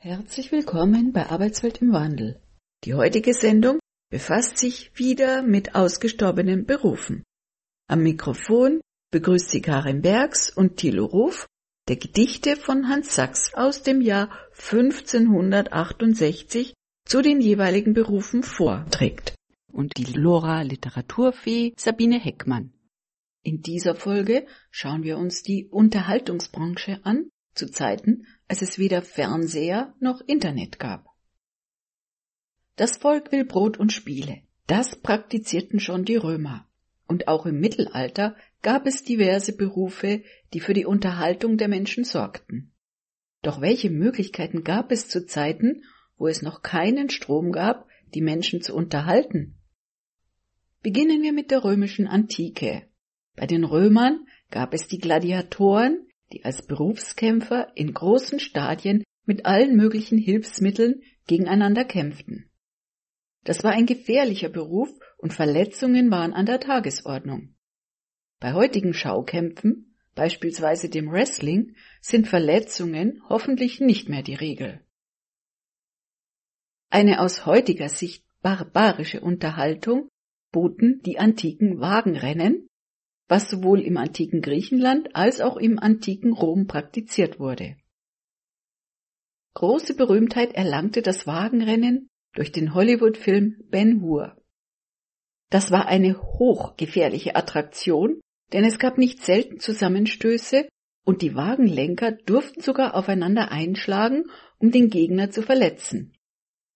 Herzlich willkommen bei Arbeitswelt im Wandel. Die heutige Sendung befasst sich wieder mit ausgestorbenen Berufen. Am Mikrofon begrüßt sie Karin Bergs und Thilo Ruf, der Gedichte von Hans Sachs aus dem Jahr 1568 zu den jeweiligen Berufen vorträgt. Und die Lora Literaturfee Sabine Heckmann. In dieser Folge schauen wir uns die Unterhaltungsbranche an, zu Zeiten, als es weder Fernseher noch Internet gab. Das Volk will Brot und Spiele. Das praktizierten schon die Römer. Und auch im Mittelalter gab es diverse Berufe, die für die Unterhaltung der Menschen sorgten. Doch welche Möglichkeiten gab es zu Zeiten, wo es noch keinen Strom gab, die Menschen zu unterhalten? Beginnen wir mit der römischen Antike. Bei den Römern gab es die Gladiatoren, die als Berufskämpfer in großen Stadien mit allen möglichen Hilfsmitteln gegeneinander kämpften. Das war ein gefährlicher Beruf und Verletzungen waren an der Tagesordnung. Bei heutigen Schaukämpfen, beispielsweise dem Wrestling, sind Verletzungen hoffentlich nicht mehr die Regel. Eine aus heutiger Sicht barbarische Unterhaltung boten die antiken Wagenrennen, was sowohl im antiken Griechenland als auch im antiken Rom praktiziert wurde. Große Berühmtheit erlangte das Wagenrennen durch den Hollywood-Film Ben Hur. Das war eine hochgefährliche Attraktion, denn es gab nicht selten Zusammenstöße und die Wagenlenker durften sogar aufeinander einschlagen, um den Gegner zu verletzen.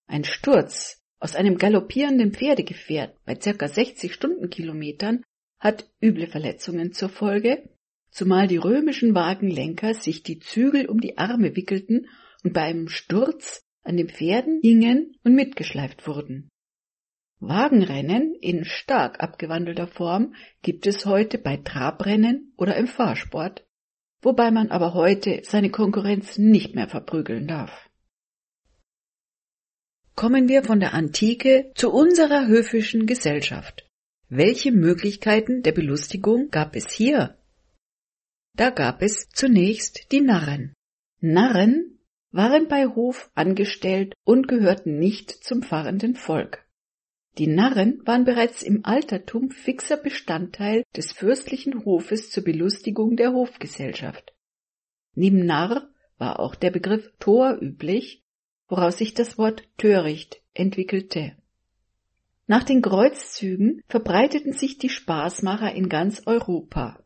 Ein Sturz aus einem galoppierenden Pferdegefährt bei ca. 60 Stundenkilometern hat üble Verletzungen zur Folge, zumal die römischen Wagenlenker sich die Zügel um die Arme wickelten und bei einem Sturz an den Pferden hingen und mitgeschleift wurden. Wagenrennen in stark abgewandelter Form gibt es heute bei Trabrennen oder im Fahrsport, wobei man aber heute seine Konkurrenz nicht mehr verprügeln darf. Kommen wir von der Antike zu unserer höfischen Gesellschaft. Welche Möglichkeiten der Belustigung gab es hier? Da gab es zunächst die Narren. Narren waren bei Hof angestellt und gehörten nicht zum fahrenden Volk. Die Narren waren bereits im Altertum fixer Bestandteil des fürstlichen Hofes zur Belustigung der Hofgesellschaft. Neben Narr war auch der Begriff Tor üblich, woraus sich das Wort töricht entwickelte. Nach den Kreuzzügen verbreiteten sich die Spaßmacher in ganz Europa.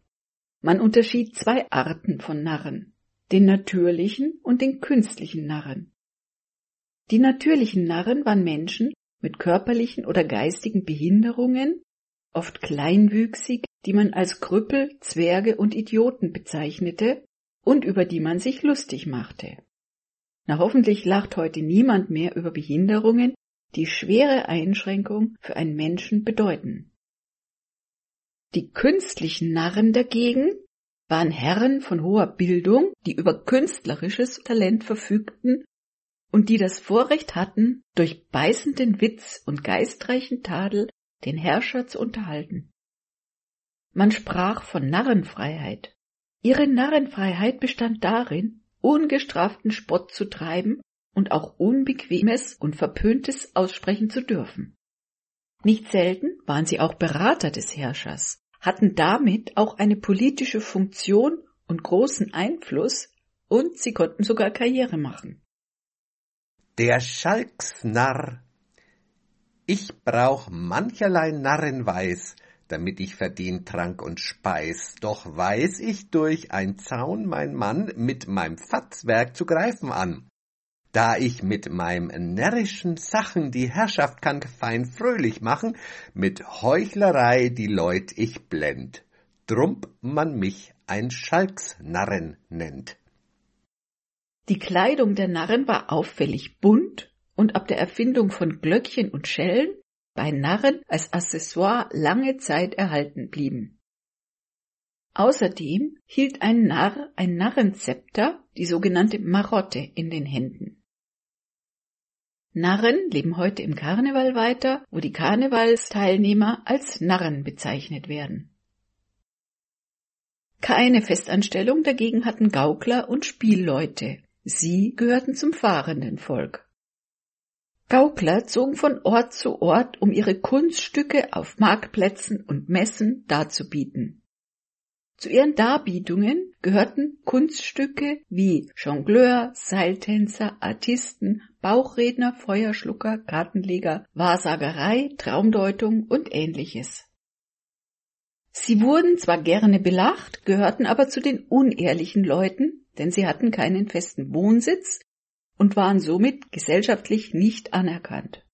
Man unterschied zwei Arten von Narren, den natürlichen und den künstlichen Narren. Die natürlichen Narren waren Menschen mit körperlichen oder geistigen Behinderungen, oft kleinwüchsig, die man als Krüppel, Zwerge und Idioten bezeichnete und über die man sich lustig machte. Na hoffentlich lacht heute niemand mehr über Behinderungen, die schwere Einschränkung für einen Menschen bedeuten. Die künstlichen Narren dagegen waren Herren von hoher Bildung, die über künstlerisches Talent verfügten und die das Vorrecht hatten, durch beißenden Witz und geistreichen Tadel den Herrscher zu unterhalten. Man sprach von Narrenfreiheit. Ihre Narrenfreiheit bestand darin, ungestraften Spott zu treiben und auch Unbequemes und Verpöntes aussprechen zu dürfen. Nicht selten waren sie auch Berater des Herrschers, hatten damit auch eine politische Funktion und großen Einfluss und sie konnten sogar Karriere machen. Der Schalksnarr. Ich brauch mancherlei Narrenweis, damit ich verdien Trank und Speis, doch weiß ich durch ein Zaun mein Mann mit meinem Fatzwerk zu greifen an da ich mit meinem närrischen Sachen die Herrschaft kann fein fröhlich machen, mit Heuchlerei die Leut ich blend, drum man mich ein Schalksnarren nennt. Die Kleidung der Narren war auffällig bunt und ab der Erfindung von Glöckchen und Schellen bei Narren als Accessoire lange Zeit erhalten blieben. Außerdem hielt ein Narr ein Narrenzepter, die sogenannte Marotte, in den Händen. Narren leben heute im Karneval weiter, wo die Karnevalsteilnehmer als Narren bezeichnet werden. Keine Festanstellung dagegen hatten Gaukler und Spielleute, Sie gehörten zum fahrenden Volk. Gaukler zogen von Ort zu Ort, um ihre Kunststücke auf Marktplätzen und Messen darzubieten. Zu ihren Darbietungen gehörten Kunststücke wie Jongleur, Seiltänzer, Artisten, Bauchredner, Feuerschlucker, Kartenleger, Wahrsagerei, Traumdeutung und ähnliches. Sie wurden zwar gerne belacht, gehörten aber zu den unehrlichen Leuten, denn sie hatten keinen festen Wohnsitz und waren somit gesellschaftlich nicht anerkannt.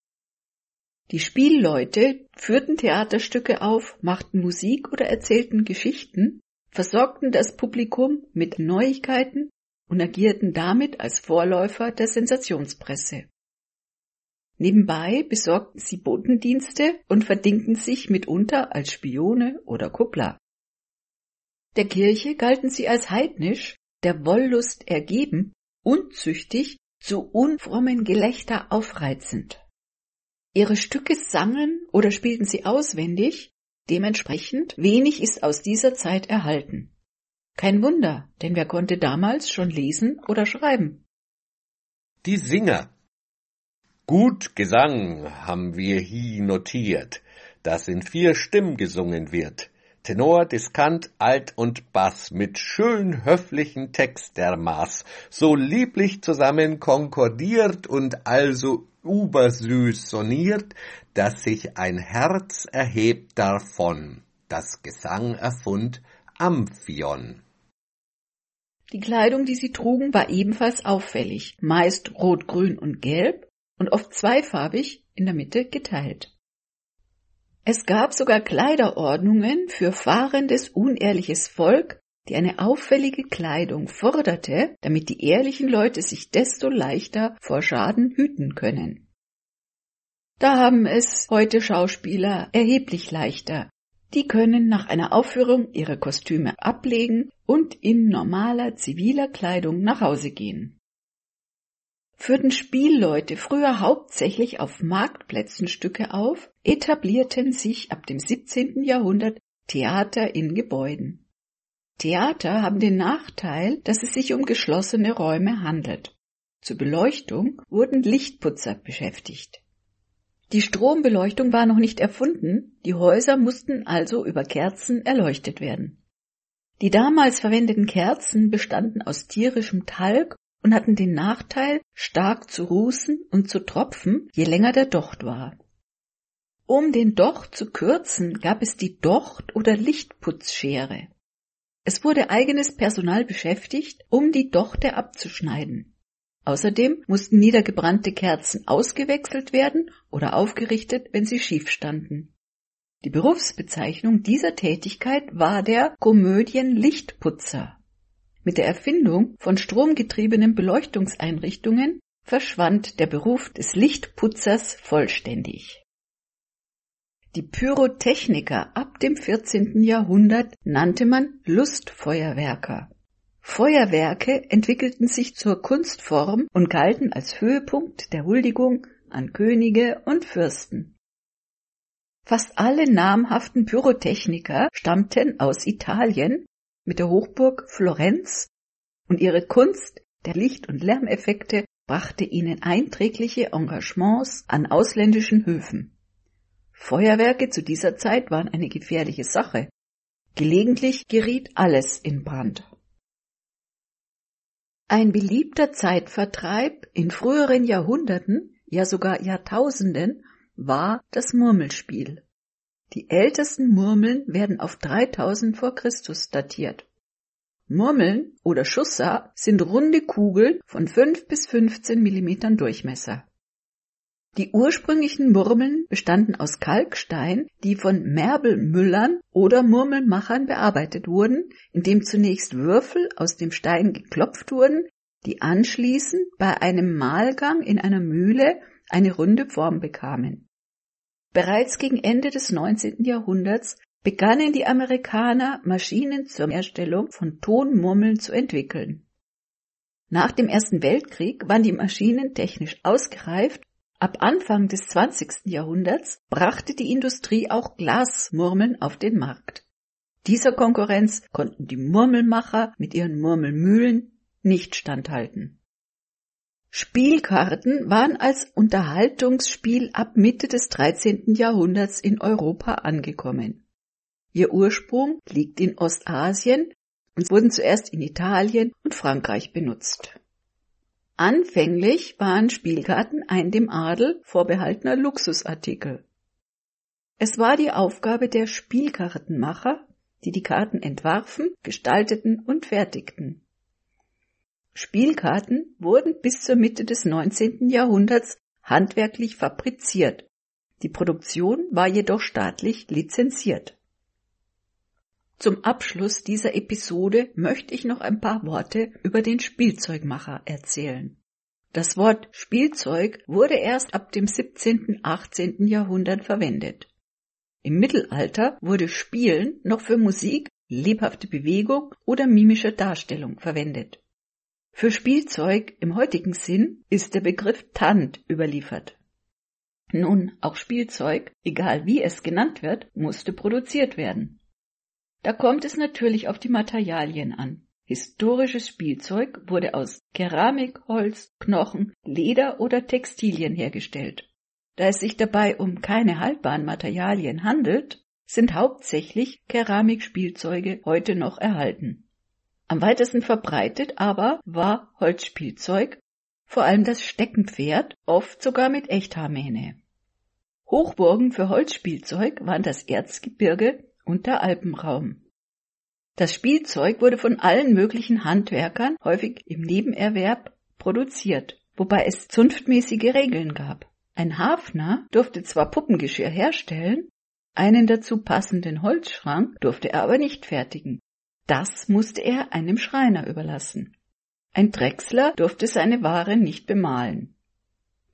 Die Spielleute führten Theaterstücke auf, machten Musik oder erzählten Geschichten, versorgten das Publikum mit Neuigkeiten und agierten damit als Vorläufer der Sensationspresse. Nebenbei besorgten sie Botendienste und verdingten sich mitunter als Spione oder Kuppler. Der Kirche galten sie als heidnisch, der Wollust ergeben, unzüchtig, zu unfrommen Gelächter aufreizend. Ihre Stücke sangen oder spielten sie auswendig, Dementsprechend wenig ist aus dieser Zeit erhalten. Kein Wunder, denn wer konnte damals schon lesen oder schreiben? Die Singer. Gut Gesang haben wir hier notiert, das in vier Stimmen gesungen wird. Tenor, Diskant, Alt und Bass mit schön höflichen Text der Maß, so lieblich zusammen konkordiert und also übersüß soniert, dass sich ein Herz erhebt davon. Das Gesang erfund Amphion. Die Kleidung, die sie trugen, war ebenfalls auffällig, meist rot, grün und gelb und oft zweifarbig in der Mitte geteilt. Es gab sogar Kleiderordnungen für fahrendes, unehrliches Volk, die eine auffällige Kleidung forderte, damit die ehrlichen Leute sich desto leichter vor Schaden hüten können. Da haben es heute Schauspieler erheblich leichter. Die können nach einer Aufführung ihre Kostüme ablegen und in normaler ziviler Kleidung nach Hause gehen. Führten Spielleute früher hauptsächlich auf Marktplätzen Stücke auf, etablierten sich ab dem 17. Jahrhundert Theater in Gebäuden. Theater haben den Nachteil, dass es sich um geschlossene Räume handelt. Zur Beleuchtung wurden Lichtputzer beschäftigt. Die Strombeleuchtung war noch nicht erfunden, die Häuser mussten also über Kerzen erleuchtet werden. Die damals verwendeten Kerzen bestanden aus tierischem Talg und hatten den Nachteil, stark zu rußen und zu tropfen, je länger der Docht war. Um den Docht zu kürzen, gab es die Docht- oder Lichtputzschere. Es wurde eigenes Personal beschäftigt, um die Dochte abzuschneiden. Außerdem mussten niedergebrannte Kerzen ausgewechselt werden oder aufgerichtet, wenn sie schief standen. Die Berufsbezeichnung dieser Tätigkeit war der Komödienlichtputzer. Mit der Erfindung von stromgetriebenen Beleuchtungseinrichtungen verschwand der Beruf des Lichtputzers vollständig. Die Pyrotechniker ab dem 14. Jahrhundert nannte man Lustfeuerwerker. Feuerwerke entwickelten sich zur Kunstform und galten als Höhepunkt der Huldigung an Könige und Fürsten. Fast alle namhaften Pyrotechniker stammten aus Italien mit der Hochburg Florenz und ihre Kunst der Licht- und Lärmeffekte brachte ihnen einträgliche Engagements an ausländischen Höfen. Feuerwerke zu dieser Zeit waren eine gefährliche Sache. Gelegentlich geriet alles in Brand. Ein beliebter Zeitvertreib in früheren Jahrhunderten, ja sogar Jahrtausenden, war das Murmelspiel. Die ältesten Murmeln werden auf 3000 vor Christus datiert. Murmeln oder Schusser sind runde Kugeln von 5 bis 15 Millimetern Durchmesser. Die ursprünglichen Murmeln bestanden aus Kalkstein, die von Merbelmüllern oder Murmelmachern bearbeitet wurden, indem zunächst Würfel aus dem Stein geklopft wurden, die anschließend bei einem Mahlgang in einer Mühle eine runde Form bekamen. Bereits gegen Ende des 19. Jahrhunderts begannen die Amerikaner Maschinen zur Herstellung von Tonmurmeln zu entwickeln. Nach dem Ersten Weltkrieg waren die Maschinen technisch ausgereift Ab Anfang des 20. Jahrhunderts brachte die Industrie auch Glasmurmeln auf den Markt. Dieser Konkurrenz konnten die Murmelmacher mit ihren Murmelmühlen nicht standhalten. Spielkarten waren als Unterhaltungsspiel ab Mitte des 13. Jahrhunderts in Europa angekommen. Ihr Ursprung liegt in Ostasien und wurden zuerst in Italien und Frankreich benutzt. Anfänglich waren Spielkarten ein dem Adel vorbehaltener Luxusartikel. Es war die Aufgabe der Spielkartenmacher, die die Karten entwarfen, gestalteten und fertigten. Spielkarten wurden bis zur Mitte des 19. Jahrhunderts handwerklich fabriziert. Die Produktion war jedoch staatlich lizenziert. Zum Abschluss dieser Episode möchte ich noch ein paar Worte über den Spielzeugmacher erzählen. Das Wort Spielzeug wurde erst ab dem 17. 18. Jahrhundert verwendet. Im Mittelalter wurde Spielen noch für Musik, lebhafte Bewegung oder mimische Darstellung verwendet. Für Spielzeug im heutigen Sinn ist der Begriff Tant überliefert. Nun, auch Spielzeug, egal wie es genannt wird, musste produziert werden. Da kommt es natürlich auf die Materialien an. Historisches Spielzeug wurde aus Keramik, Holz, Knochen, Leder oder Textilien hergestellt. Da es sich dabei um keine haltbaren Materialien handelt, sind hauptsächlich Keramikspielzeuge heute noch erhalten. Am weitesten verbreitet aber war Holzspielzeug, vor allem das Steckenpferd, oft sogar mit Echthaarmähne. Hochburgen für Holzspielzeug waren das Erzgebirge und der Alpenraum. Das Spielzeug wurde von allen möglichen Handwerkern, häufig im Nebenerwerb, produziert, wobei es zunftmäßige Regeln gab. Ein Hafner durfte zwar Puppengeschirr herstellen, einen dazu passenden Holzschrank durfte er aber nicht fertigen. Das musste er einem Schreiner überlassen. Ein Drechsler durfte seine Ware nicht bemalen.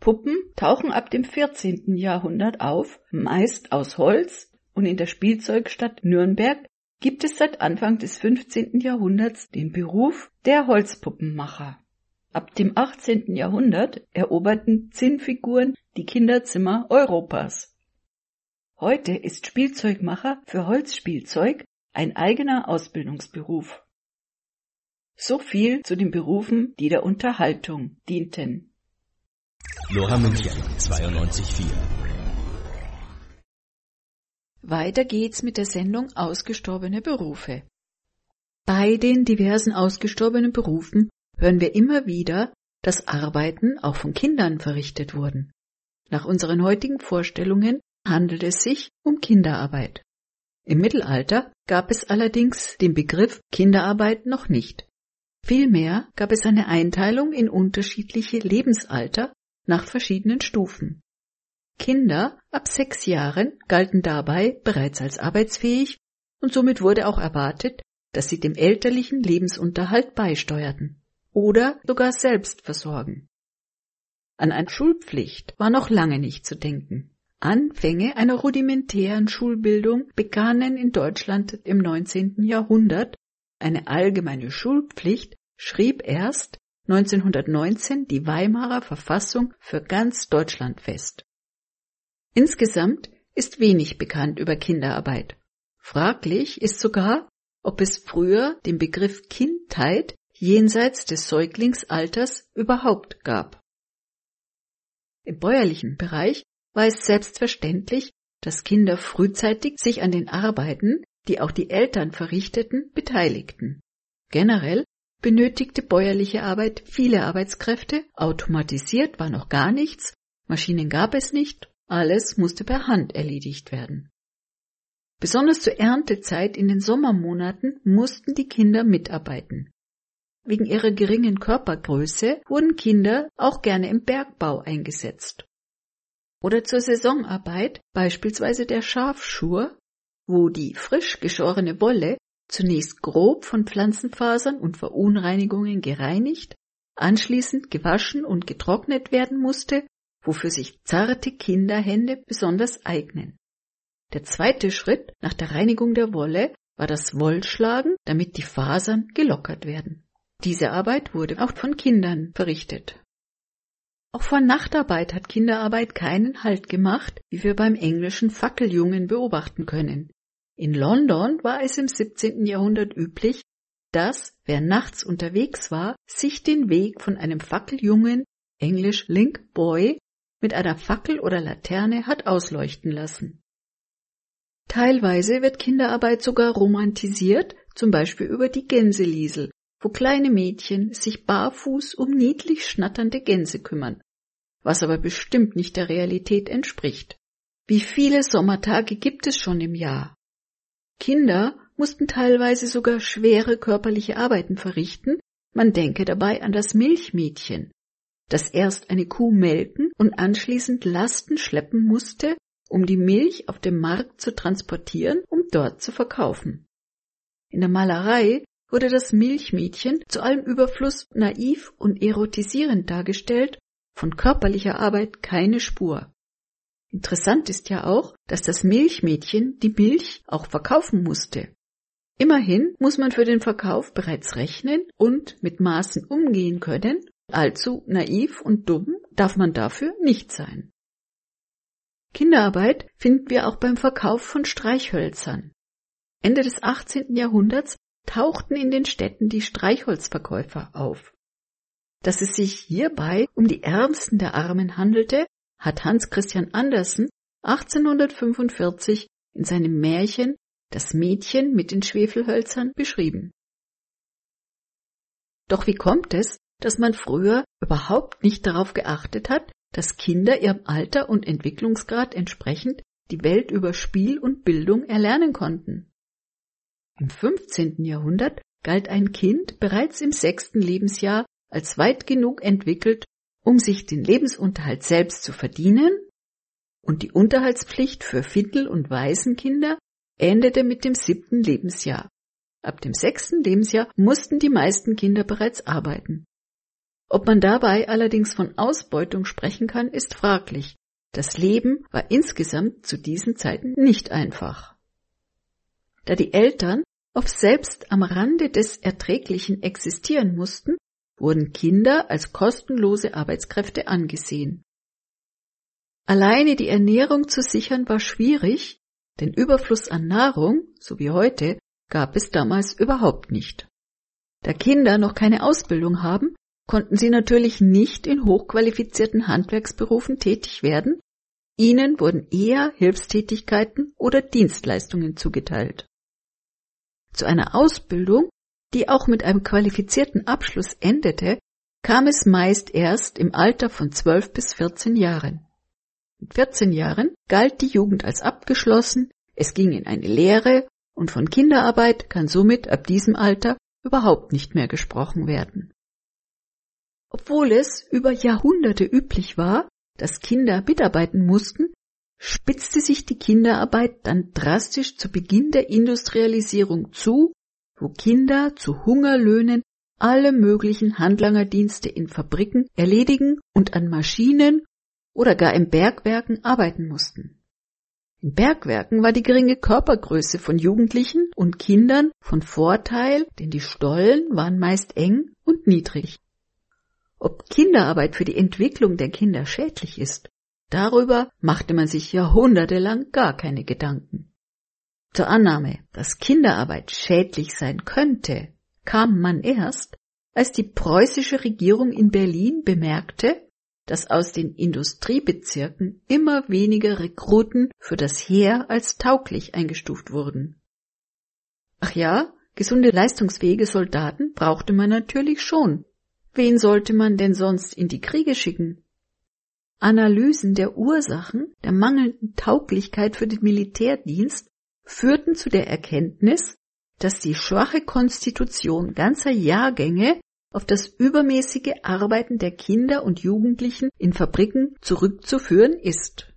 Puppen tauchen ab dem 14. Jahrhundert auf, meist aus Holz und in der Spielzeugstadt Nürnberg gibt es seit Anfang des 15. Jahrhunderts den Beruf der Holzpuppenmacher. Ab dem 18. Jahrhundert eroberten Zinnfiguren die Kinderzimmer Europas. Heute ist Spielzeugmacher für Holzspielzeug ein eigener Ausbildungsberuf. So viel zu den Berufen, die der Unterhaltung dienten. Lora München 92.4 weiter geht's mit der Sendung Ausgestorbene Berufe. Bei den diversen ausgestorbenen Berufen hören wir immer wieder, dass Arbeiten auch von Kindern verrichtet wurden. Nach unseren heutigen Vorstellungen handelt es sich um Kinderarbeit. Im Mittelalter gab es allerdings den Begriff Kinderarbeit noch nicht. Vielmehr gab es eine Einteilung in unterschiedliche Lebensalter nach verschiedenen Stufen. Kinder ab sechs Jahren galten dabei bereits als arbeitsfähig und somit wurde auch erwartet, dass sie dem elterlichen Lebensunterhalt beisteuerten oder sogar selbst versorgen. An eine Schulpflicht war noch lange nicht zu denken. Anfänge einer rudimentären Schulbildung begannen in Deutschland im 19. Jahrhundert. Eine allgemeine Schulpflicht schrieb erst 1919 die Weimarer Verfassung für ganz Deutschland fest. Insgesamt ist wenig bekannt über Kinderarbeit. Fraglich ist sogar, ob es früher den Begriff Kindheit jenseits des Säuglingsalters überhaupt gab. Im bäuerlichen Bereich war es selbstverständlich, dass Kinder frühzeitig sich an den Arbeiten, die auch die Eltern verrichteten, beteiligten. Generell benötigte bäuerliche Arbeit viele Arbeitskräfte, automatisiert war noch gar nichts, Maschinen gab es nicht alles musste per Hand erledigt werden. Besonders zur Erntezeit in den Sommermonaten mussten die Kinder mitarbeiten. Wegen ihrer geringen Körpergröße wurden Kinder auch gerne im Bergbau eingesetzt. Oder zur Saisonarbeit, beispielsweise der Schafschur, wo die frisch geschorene Wolle zunächst grob von Pflanzenfasern und Verunreinigungen gereinigt, anschließend gewaschen und getrocknet werden musste wofür sich zarte Kinderhände besonders eignen. Der zweite Schritt nach der Reinigung der Wolle war das Wollschlagen, damit die Fasern gelockert werden. Diese Arbeit wurde auch von Kindern verrichtet. Auch vor Nachtarbeit hat Kinderarbeit keinen Halt gemacht, wie wir beim englischen Fackeljungen beobachten können. In London war es im 17. Jahrhundert üblich, dass, wer nachts unterwegs war, sich den Weg von einem Fackeljungen englisch Link Boy, mit einer Fackel oder Laterne hat ausleuchten lassen. Teilweise wird Kinderarbeit sogar romantisiert, zum Beispiel über die Gänseliesel, wo kleine Mädchen sich barfuß um niedlich schnatternde Gänse kümmern, was aber bestimmt nicht der Realität entspricht. Wie viele Sommertage gibt es schon im Jahr? Kinder mussten teilweise sogar schwere körperliche Arbeiten verrichten, man denke dabei an das Milchmädchen, das erst eine Kuh melken und anschließend Lasten schleppen musste, um die Milch auf dem Markt zu transportieren, um dort zu verkaufen. In der Malerei wurde das Milchmädchen zu allem Überfluss naiv und erotisierend dargestellt, von körperlicher Arbeit keine Spur. Interessant ist ja auch, dass das Milchmädchen die Milch auch verkaufen musste. Immerhin muss man für den Verkauf bereits rechnen und mit Maßen umgehen können, allzu naiv und dumm darf man dafür nicht sein. Kinderarbeit finden wir auch beim Verkauf von Streichhölzern. Ende des 18. Jahrhunderts tauchten in den Städten die Streichholzverkäufer auf. Dass es sich hierbei um die Ärmsten der Armen handelte, hat Hans Christian Andersen 1845 in seinem Märchen Das Mädchen mit den Schwefelhölzern beschrieben. Doch wie kommt es, dass man früher überhaupt nicht darauf geachtet hat, dass Kinder ihrem Alter und Entwicklungsgrad entsprechend die Welt über Spiel und Bildung erlernen konnten? Im 15. Jahrhundert galt ein Kind bereits im sechsten Lebensjahr als weit genug entwickelt, um sich den Lebensunterhalt selbst zu verdienen, und die Unterhaltspflicht für Findel- und Waisenkinder endete mit dem siebten Lebensjahr. Ab dem sechsten Lebensjahr mussten die meisten Kinder bereits arbeiten. Ob man dabei allerdings von Ausbeutung sprechen kann, ist fraglich. Das Leben war insgesamt zu diesen Zeiten nicht einfach. Da die Eltern oft selbst am Rande des Erträglichen existieren mussten, wurden Kinder als kostenlose Arbeitskräfte angesehen. Alleine die Ernährung zu sichern war schwierig, denn Überfluss an Nahrung, so wie heute, gab es damals überhaupt nicht. Da Kinder noch keine Ausbildung haben, konnten sie natürlich nicht in hochqualifizierten Handwerksberufen tätig werden, ihnen wurden eher Hilfstätigkeiten oder Dienstleistungen zugeteilt. Zu einer Ausbildung die auch mit einem qualifizierten Abschluss endete, kam es meist erst im Alter von 12 bis 14 Jahren. Mit 14 Jahren galt die Jugend als abgeschlossen, es ging in eine Lehre und von Kinderarbeit kann somit ab diesem Alter überhaupt nicht mehr gesprochen werden. Obwohl es über Jahrhunderte üblich war, dass Kinder mitarbeiten mussten, spitzte sich die Kinderarbeit dann drastisch zu Beginn der Industrialisierung zu wo Kinder zu Hungerlöhnen alle möglichen Handlangerdienste in Fabriken erledigen und an Maschinen oder gar in Bergwerken arbeiten mussten. In Bergwerken war die geringe Körpergröße von Jugendlichen und Kindern von Vorteil, denn die Stollen waren meist eng und niedrig. Ob Kinderarbeit für die Entwicklung der Kinder schädlich ist, darüber machte man sich jahrhundertelang gar keine Gedanken. Zur Annahme, dass Kinderarbeit schädlich sein könnte, kam man erst, als die preußische Regierung in Berlin bemerkte, dass aus den Industriebezirken immer weniger Rekruten für das Heer als tauglich eingestuft wurden. Ach ja, gesunde leistungsfähige Soldaten brauchte man natürlich schon. Wen sollte man denn sonst in die Kriege schicken? Analysen der Ursachen der mangelnden Tauglichkeit für den Militärdienst führten zu der Erkenntnis, dass die schwache Konstitution ganzer Jahrgänge auf das übermäßige Arbeiten der Kinder und Jugendlichen in Fabriken zurückzuführen ist.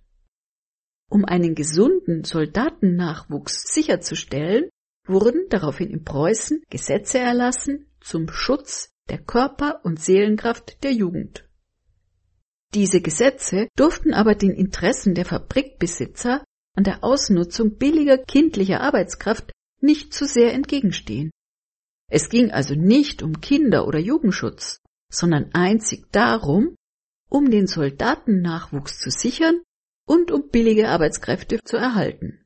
Um einen gesunden Soldatennachwuchs sicherzustellen, wurden daraufhin in Preußen Gesetze erlassen zum Schutz der Körper- und Seelenkraft der Jugend. Diese Gesetze durften aber den Interessen der Fabrikbesitzer an der Ausnutzung billiger kindlicher Arbeitskraft nicht zu sehr entgegenstehen. Es ging also nicht um Kinder- oder Jugendschutz, sondern einzig darum, um den Soldatennachwuchs zu sichern und um billige Arbeitskräfte zu erhalten.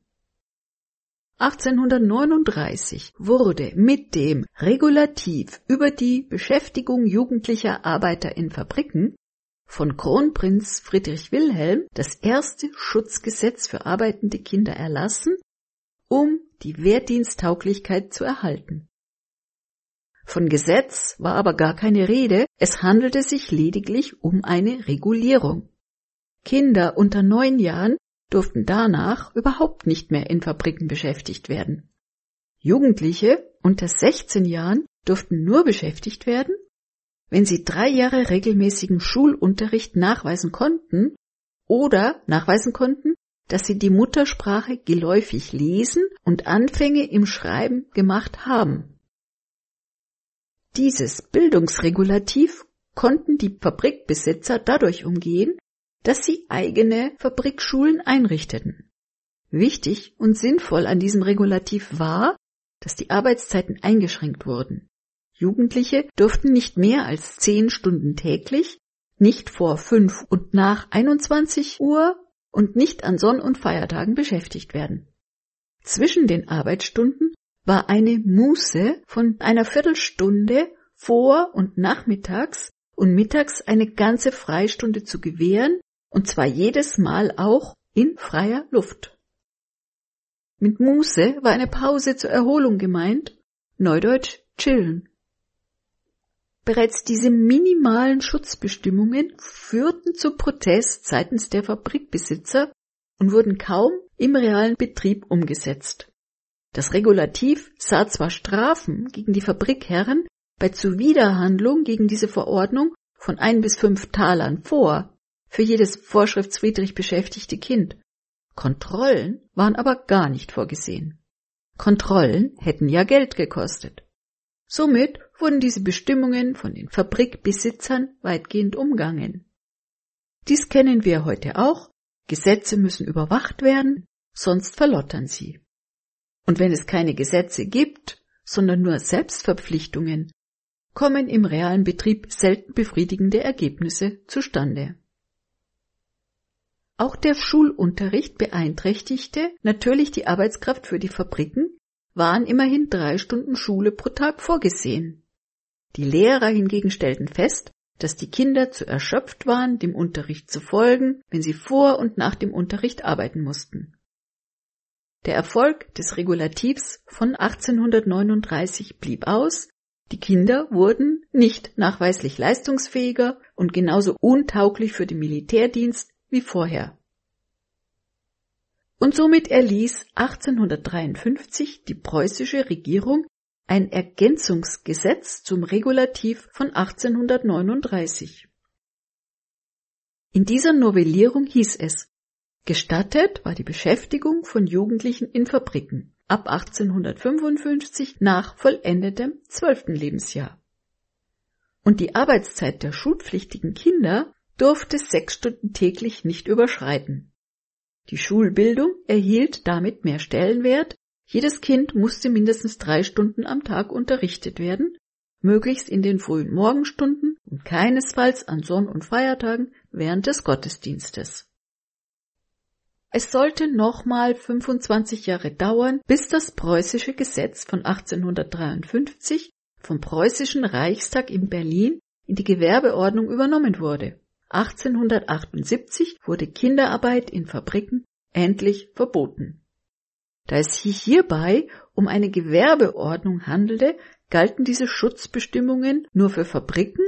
1839 wurde mit dem Regulativ über die Beschäftigung jugendlicher Arbeiter in Fabriken von Kronprinz Friedrich Wilhelm das erste Schutzgesetz für arbeitende Kinder erlassen, um die Wehrdiensttauglichkeit zu erhalten. Von Gesetz war aber gar keine Rede, es handelte sich lediglich um eine Regulierung. Kinder unter neun Jahren durften danach überhaupt nicht mehr in Fabriken beschäftigt werden. Jugendliche unter 16 Jahren durften nur beschäftigt werden, wenn sie drei Jahre regelmäßigen Schulunterricht nachweisen konnten oder nachweisen konnten, dass sie die Muttersprache geläufig lesen und Anfänge im Schreiben gemacht haben. Dieses Bildungsregulativ konnten die Fabrikbesitzer dadurch umgehen, dass sie eigene Fabrikschulen einrichteten. Wichtig und sinnvoll an diesem Regulativ war, dass die Arbeitszeiten eingeschränkt wurden. Jugendliche durften nicht mehr als zehn Stunden täglich, nicht vor fünf und nach 21 Uhr und nicht an Sonn- und Feiertagen beschäftigt werden. Zwischen den Arbeitsstunden war eine Muße von einer Viertelstunde vor und nachmittags und mittags eine ganze Freistunde zu gewähren, und zwar jedes Mal auch in freier Luft. Mit Muße war eine Pause zur Erholung gemeint, neudeutsch chillen. Bereits diese minimalen Schutzbestimmungen führten zu Protest seitens der Fabrikbesitzer und wurden kaum im realen Betrieb umgesetzt. Das Regulativ sah zwar Strafen gegen die Fabrikherren bei Zuwiderhandlung gegen diese Verordnung von ein bis fünf Talern vor, für jedes vorschriftswidrig beschäftigte Kind. Kontrollen waren aber gar nicht vorgesehen. Kontrollen hätten ja Geld gekostet. Somit wurden diese Bestimmungen von den Fabrikbesitzern weitgehend umgangen. Dies kennen wir heute auch. Gesetze müssen überwacht werden, sonst verlottern sie. Und wenn es keine Gesetze gibt, sondern nur Selbstverpflichtungen, kommen im realen Betrieb selten befriedigende Ergebnisse zustande. Auch der Schulunterricht beeinträchtigte natürlich die Arbeitskraft für die Fabriken, waren immerhin drei Stunden Schule pro Tag vorgesehen. Die Lehrer hingegen stellten fest, dass die Kinder zu erschöpft waren, dem Unterricht zu folgen, wenn sie vor und nach dem Unterricht arbeiten mussten. Der Erfolg des Regulativs von 1839 blieb aus, die Kinder wurden nicht nachweislich leistungsfähiger und genauso untauglich für den Militärdienst wie vorher. Und somit erließ 1853 die preußische Regierung ein Ergänzungsgesetz zum Regulativ von 1839. In dieser Novellierung hieß es, Gestattet war die Beschäftigung von Jugendlichen in Fabriken ab 1855 nach vollendetem zwölften Lebensjahr. Und die Arbeitszeit der schulpflichtigen Kinder durfte sechs Stunden täglich nicht überschreiten. Die Schulbildung erhielt damit mehr Stellenwert, jedes Kind musste mindestens drei Stunden am Tag unterrichtet werden, möglichst in den frühen Morgenstunden und keinesfalls an Sonn- und Feiertagen während des Gottesdienstes. Es sollte nochmal 25 Jahre dauern, bis das preußische Gesetz von 1853 vom preußischen Reichstag in Berlin in die Gewerbeordnung übernommen wurde. 1878 wurde Kinderarbeit in Fabriken endlich verboten. Da es sich hierbei um eine Gewerbeordnung handelte, galten diese Schutzbestimmungen nur für Fabriken,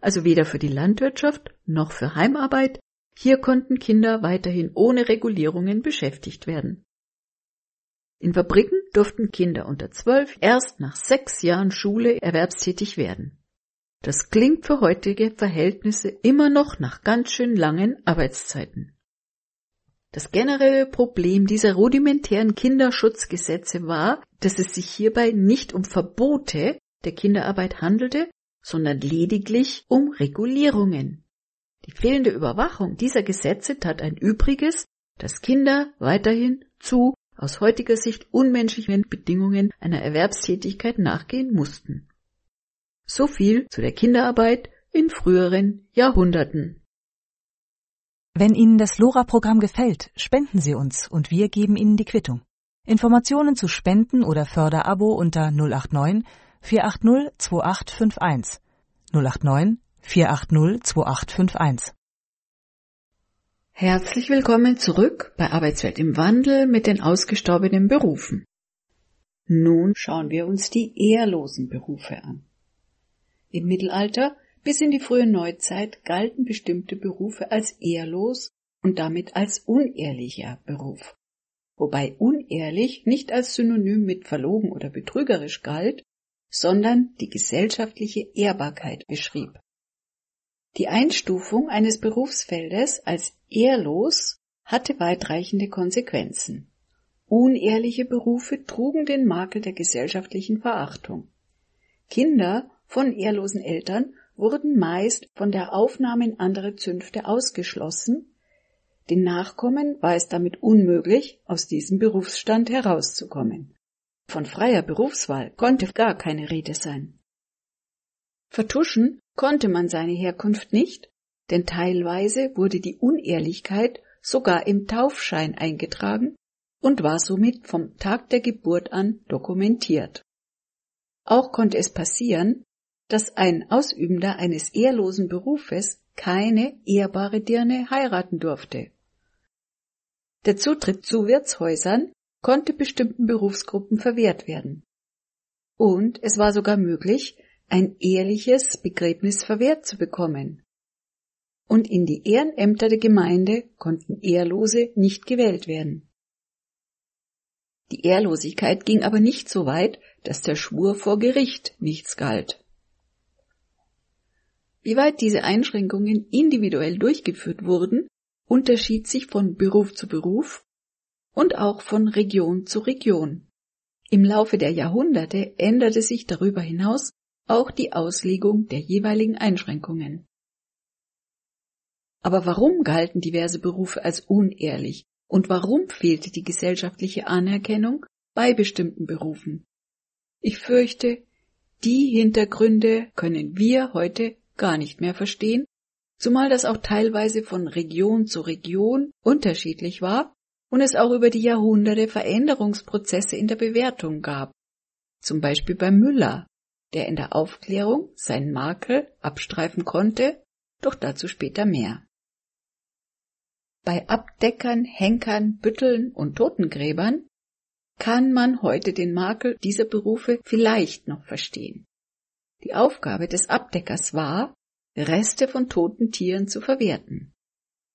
also weder für die Landwirtschaft noch für Heimarbeit, hier konnten Kinder weiterhin ohne Regulierungen beschäftigt werden. In Fabriken durften Kinder unter zwölf erst nach sechs Jahren Schule erwerbstätig werden. Das klingt für heutige Verhältnisse immer noch nach ganz schön langen Arbeitszeiten. Das generelle Problem dieser rudimentären Kinderschutzgesetze war, dass es sich hierbei nicht um Verbote der Kinderarbeit handelte, sondern lediglich um Regulierungen. Die fehlende Überwachung dieser Gesetze tat ein Übriges, dass Kinder weiterhin zu aus heutiger Sicht unmenschlichen Bedingungen einer Erwerbstätigkeit nachgehen mussten. So viel zu der Kinderarbeit in früheren Jahrhunderten. Wenn Ihnen das LoRa-Programm gefällt, spenden Sie uns und wir geben Ihnen die Quittung. Informationen zu Spenden oder Förderabo unter 089 480 2851 089 480 2851. Herzlich willkommen zurück bei Arbeitswelt im Wandel mit den ausgestorbenen Berufen. Nun schauen wir uns die ehrlosen Berufe an. Im Mittelalter bis in die frühe Neuzeit galten bestimmte Berufe als ehrlos und damit als unehrlicher Beruf. Wobei unehrlich nicht als Synonym mit verlogen oder betrügerisch galt, sondern die gesellschaftliche Ehrbarkeit beschrieb. Die Einstufung eines Berufsfeldes als ehrlos hatte weitreichende Konsequenzen. Unehrliche Berufe trugen den Makel der gesellschaftlichen Verachtung. Kinder von ehrlosen Eltern wurden meist von der Aufnahme in andere Zünfte ausgeschlossen, den Nachkommen war es damit unmöglich, aus diesem Berufsstand herauszukommen. Von freier Berufswahl konnte gar keine Rede sein. Vertuschen konnte man seine Herkunft nicht, denn teilweise wurde die Unehrlichkeit sogar im Taufschein eingetragen und war somit vom Tag der Geburt an dokumentiert. Auch konnte es passieren, dass ein Ausübender eines ehrlosen Berufes keine ehrbare Dirne heiraten durfte. Der Zutritt zu Wirtshäusern konnte bestimmten Berufsgruppen verwehrt werden. Und es war sogar möglich, ein ehrliches Begräbnis verwehrt zu bekommen. Und in die Ehrenämter der Gemeinde konnten Ehrlose nicht gewählt werden. Die Ehrlosigkeit ging aber nicht so weit, dass der Schwur vor Gericht nichts galt. Wie weit diese Einschränkungen individuell durchgeführt wurden, unterschied sich von Beruf zu Beruf und auch von Region zu Region. Im Laufe der Jahrhunderte änderte sich darüber hinaus auch die Auslegung der jeweiligen Einschränkungen. Aber warum galten diverse Berufe als unehrlich und warum fehlte die gesellschaftliche Anerkennung bei bestimmten Berufen? Ich fürchte, die Hintergründe können wir heute gar nicht mehr verstehen, zumal das auch teilweise von Region zu Region unterschiedlich war und es auch über die Jahrhunderte Veränderungsprozesse in der Bewertung gab. Zum Beispiel bei Müller, der in der Aufklärung seinen Makel abstreifen konnte, doch dazu später mehr. Bei Abdeckern, Henkern, Bütteln und Totengräbern kann man heute den Makel dieser Berufe vielleicht noch verstehen. Die Aufgabe des Abdeckers war, Reste von toten Tieren zu verwerten.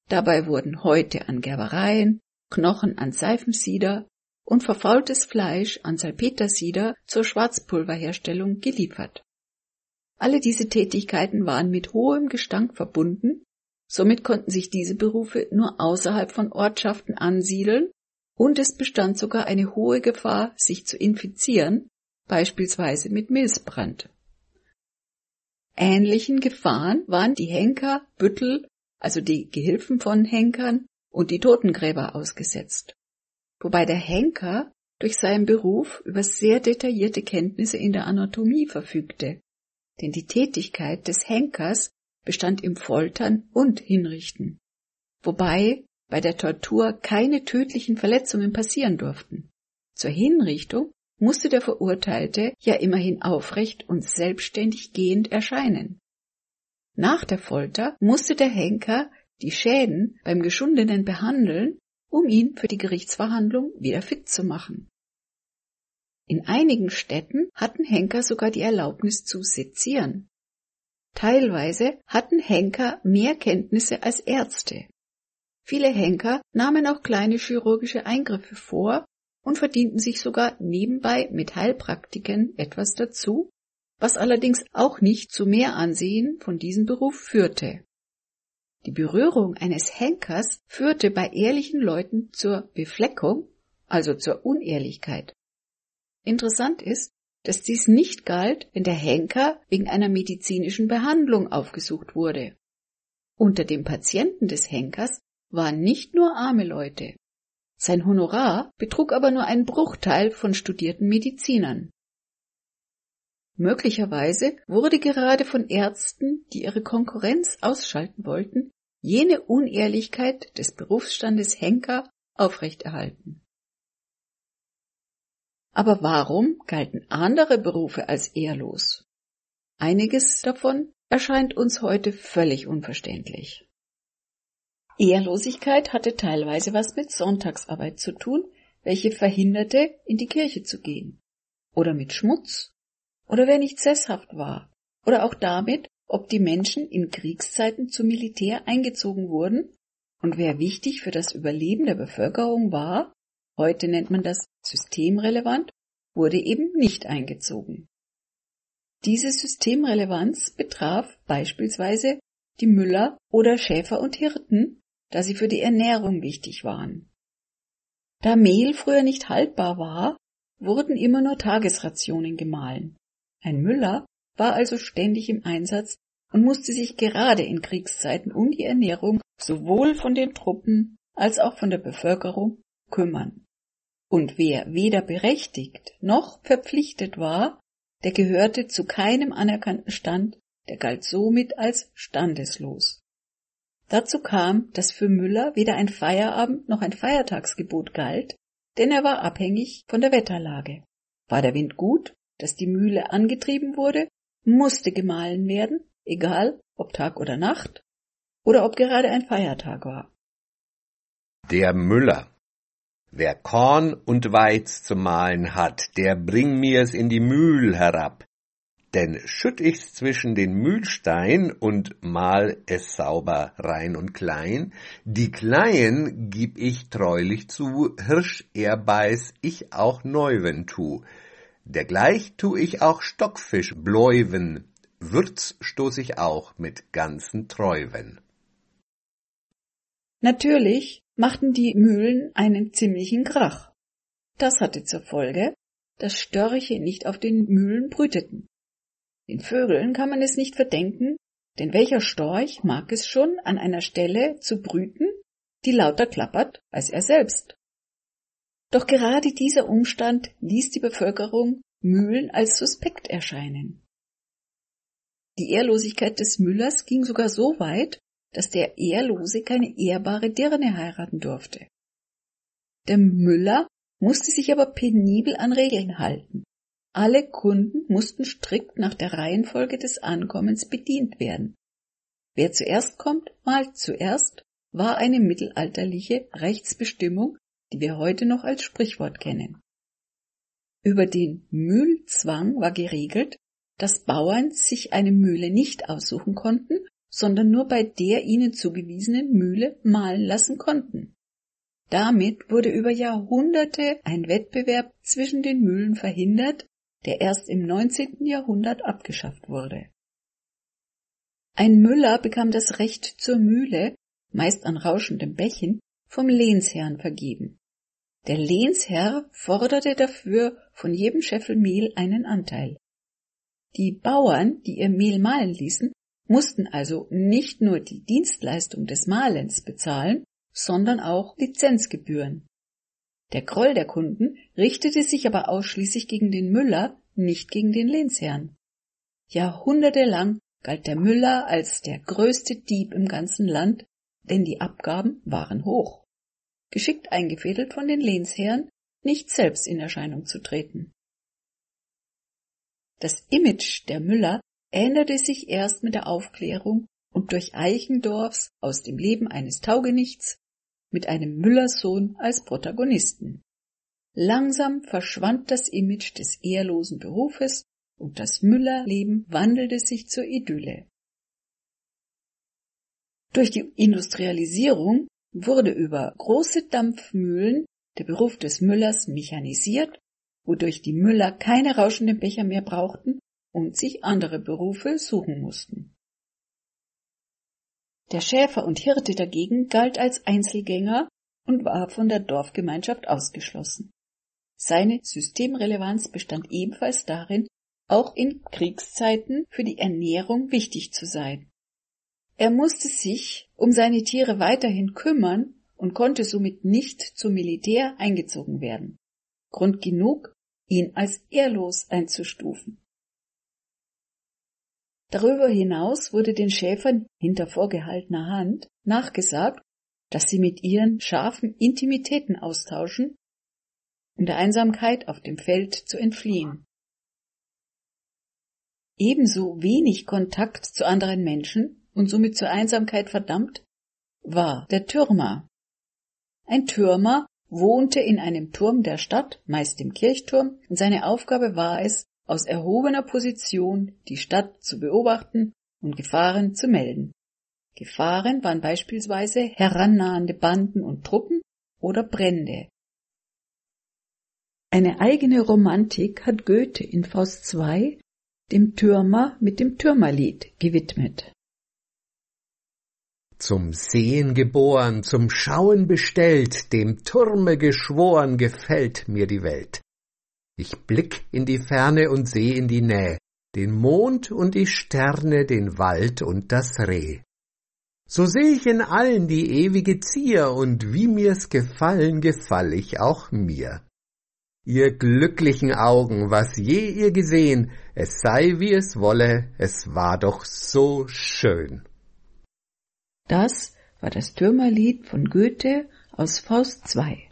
Dabei wurden Häute an Gerbereien, Knochen an Seifensieder und verfaultes Fleisch an Salpetersieder zur Schwarzpulverherstellung geliefert. Alle diese Tätigkeiten waren mit hohem Gestank verbunden, somit konnten sich diese Berufe nur außerhalb von Ortschaften ansiedeln und es bestand sogar eine hohe Gefahr, sich zu infizieren, beispielsweise mit Milzbrand. Ähnlichen Gefahren waren die Henker, Büttel, also die Gehilfen von Henkern und die Totengräber ausgesetzt wobei der Henker durch seinen Beruf über sehr detaillierte Kenntnisse in der Anatomie verfügte. Denn die Tätigkeit des Henkers bestand im Foltern und Hinrichten, wobei bei der Tortur keine tödlichen Verletzungen passieren durften. Zur Hinrichtung musste der Verurteilte ja immerhin aufrecht und selbstständig gehend erscheinen. Nach der Folter musste der Henker die Schäden beim Geschundenen behandeln um ihn für die Gerichtsverhandlung wieder fit zu machen. In einigen Städten hatten Henker sogar die Erlaubnis zu sezieren. Teilweise hatten Henker mehr Kenntnisse als Ärzte. Viele Henker nahmen auch kleine chirurgische Eingriffe vor und verdienten sich sogar nebenbei mit Heilpraktiken etwas dazu, was allerdings auch nicht zu mehr Ansehen von diesem Beruf führte. Die Berührung eines Henkers führte bei ehrlichen Leuten zur Befleckung, also zur Unehrlichkeit. Interessant ist, dass dies nicht galt, wenn der Henker wegen einer medizinischen Behandlung aufgesucht wurde. Unter den Patienten des Henkers waren nicht nur arme Leute. Sein Honorar betrug aber nur einen Bruchteil von studierten Medizinern. Möglicherweise wurde gerade von Ärzten, die ihre Konkurrenz ausschalten wollten, jene Unehrlichkeit des Berufsstandes Henker aufrechterhalten. Aber warum galten andere Berufe als ehrlos? Einiges davon erscheint uns heute völlig unverständlich. Ehrlosigkeit hatte teilweise was mit Sonntagsarbeit zu tun, welche verhinderte, in die Kirche zu gehen. Oder mit Schmutz. Oder wer nicht sesshaft war. Oder auch damit, ob die Menschen in Kriegszeiten zum Militär eingezogen wurden und wer wichtig für das Überleben der Bevölkerung war, heute nennt man das systemrelevant, wurde eben nicht eingezogen. Diese Systemrelevanz betraf beispielsweise die Müller oder Schäfer und Hirten, da sie für die Ernährung wichtig waren. Da Mehl früher nicht haltbar war, wurden immer nur Tagesrationen gemahlen. Ein Müller war also ständig im Einsatz und musste sich gerade in Kriegszeiten um die Ernährung sowohl von den Truppen als auch von der Bevölkerung kümmern. Und wer weder berechtigt noch verpflichtet war, der gehörte zu keinem anerkannten Stand, der galt somit als standeslos. Dazu kam, dass für Müller weder ein Feierabend noch ein Feiertagsgebot galt, denn er war abhängig von der Wetterlage. War der Wind gut, dass die Mühle angetrieben wurde, musste gemahlen werden, egal ob Tag oder Nacht, oder ob gerade ein Feiertag war. Der Müller. Wer Korn und Weiz zu mahlen hat, der bring mir's in die Mühl herab. Denn schütt ich's zwischen den Mühlstein und mahl es sauber rein und klein, die Kleien gib ich treulich zu, Hirsch er beiß ich auch Neuwen tu. Dergleich tu ich auch Stockfisch bläuwen, Würz stoß ich auch mit ganzen Treuwen. Natürlich machten die Mühlen einen ziemlichen Krach. Das hatte zur Folge, dass Störche nicht auf den Mühlen brüteten. Den Vögeln kann man es nicht verdenken, denn welcher Storch mag es schon, an einer Stelle zu brüten, die lauter klappert als er selbst? Doch gerade dieser Umstand ließ die Bevölkerung Mühlen als suspekt erscheinen. Die Ehrlosigkeit des Müllers ging sogar so weit, dass der Ehrlose keine ehrbare Dirne heiraten durfte. Der Müller musste sich aber penibel an Regeln halten. Alle Kunden mussten strikt nach der Reihenfolge des Ankommens bedient werden. Wer zuerst kommt, malt zuerst, war eine mittelalterliche Rechtsbestimmung, die wir heute noch als Sprichwort kennen. Über den Mühlzwang war geregelt, dass Bauern sich eine Mühle nicht aussuchen konnten, sondern nur bei der ihnen zugewiesenen Mühle mahlen lassen konnten. Damit wurde über Jahrhunderte ein Wettbewerb zwischen den Mühlen verhindert, der erst im 19. Jahrhundert abgeschafft wurde. Ein Müller bekam das Recht zur Mühle, meist an rauschendem Bächen, vom Lehnsherrn vergeben. Der Lehnsherr forderte dafür von jedem Scheffel Mehl einen Anteil. Die Bauern, die ihr Mehl mahlen ließen, mussten also nicht nur die Dienstleistung des Mahlens bezahlen, sondern auch Lizenzgebühren. Der Groll der Kunden richtete sich aber ausschließlich gegen den Müller, nicht gegen den Lehnsherrn. Jahrhundertelang galt der Müller als der größte Dieb im ganzen Land, denn die Abgaben waren hoch. Geschickt eingefädelt von den Lehnsherren, nicht selbst in Erscheinung zu treten. Das Image der Müller änderte sich erst mit der Aufklärung und durch Eichendorffs aus dem Leben eines Taugenichts mit einem Müllersohn als Protagonisten. Langsam verschwand das Image des ehrlosen Berufes und das Müllerleben wandelte sich zur Idylle. Durch die Industrialisierung wurde über große Dampfmühlen der Beruf des Müllers mechanisiert wodurch die Müller keine rauschenden Becher mehr brauchten und sich andere Berufe suchen mussten. Der Schäfer und Hirte dagegen galt als Einzelgänger und war von der Dorfgemeinschaft ausgeschlossen. Seine Systemrelevanz bestand ebenfalls darin, auch in Kriegszeiten für die Ernährung wichtig zu sein. Er musste sich um seine Tiere weiterhin kümmern und konnte somit nicht zum Militär eingezogen werden. Grund genug, ihn als ehrlos einzustufen. Darüber hinaus wurde den Schäfern hinter vorgehaltener Hand nachgesagt, dass sie mit ihren Schafen Intimitäten austauschen, um der Einsamkeit auf dem Feld zu entfliehen. ebenso wenig Kontakt zu anderen Menschen und somit zur Einsamkeit verdammt, war der Türmer. Ein Türmer wohnte in einem Turm der Stadt, meist im Kirchturm, und seine Aufgabe war es, aus erhobener Position die Stadt zu beobachten und Gefahren zu melden. Gefahren waren beispielsweise herannahende Banden und Truppen oder Brände. Eine eigene Romantik hat Goethe in Faust II dem Türmer mit dem Türmerlied gewidmet. Zum Sehen geboren, zum Schauen bestellt, dem Turme geschworen, gefällt mir die Welt. Ich blick in die Ferne und seh in die Nähe, den Mond und die Sterne, den Wald und das Reh. So seh ich in allen die ewige Zier, und wie mir's gefallen, gefall ich auch mir. Ihr glücklichen Augen, was je ihr gesehen, es sei wie es wolle, es war doch so schön. Das war das Türmerlied von Goethe aus Faust II.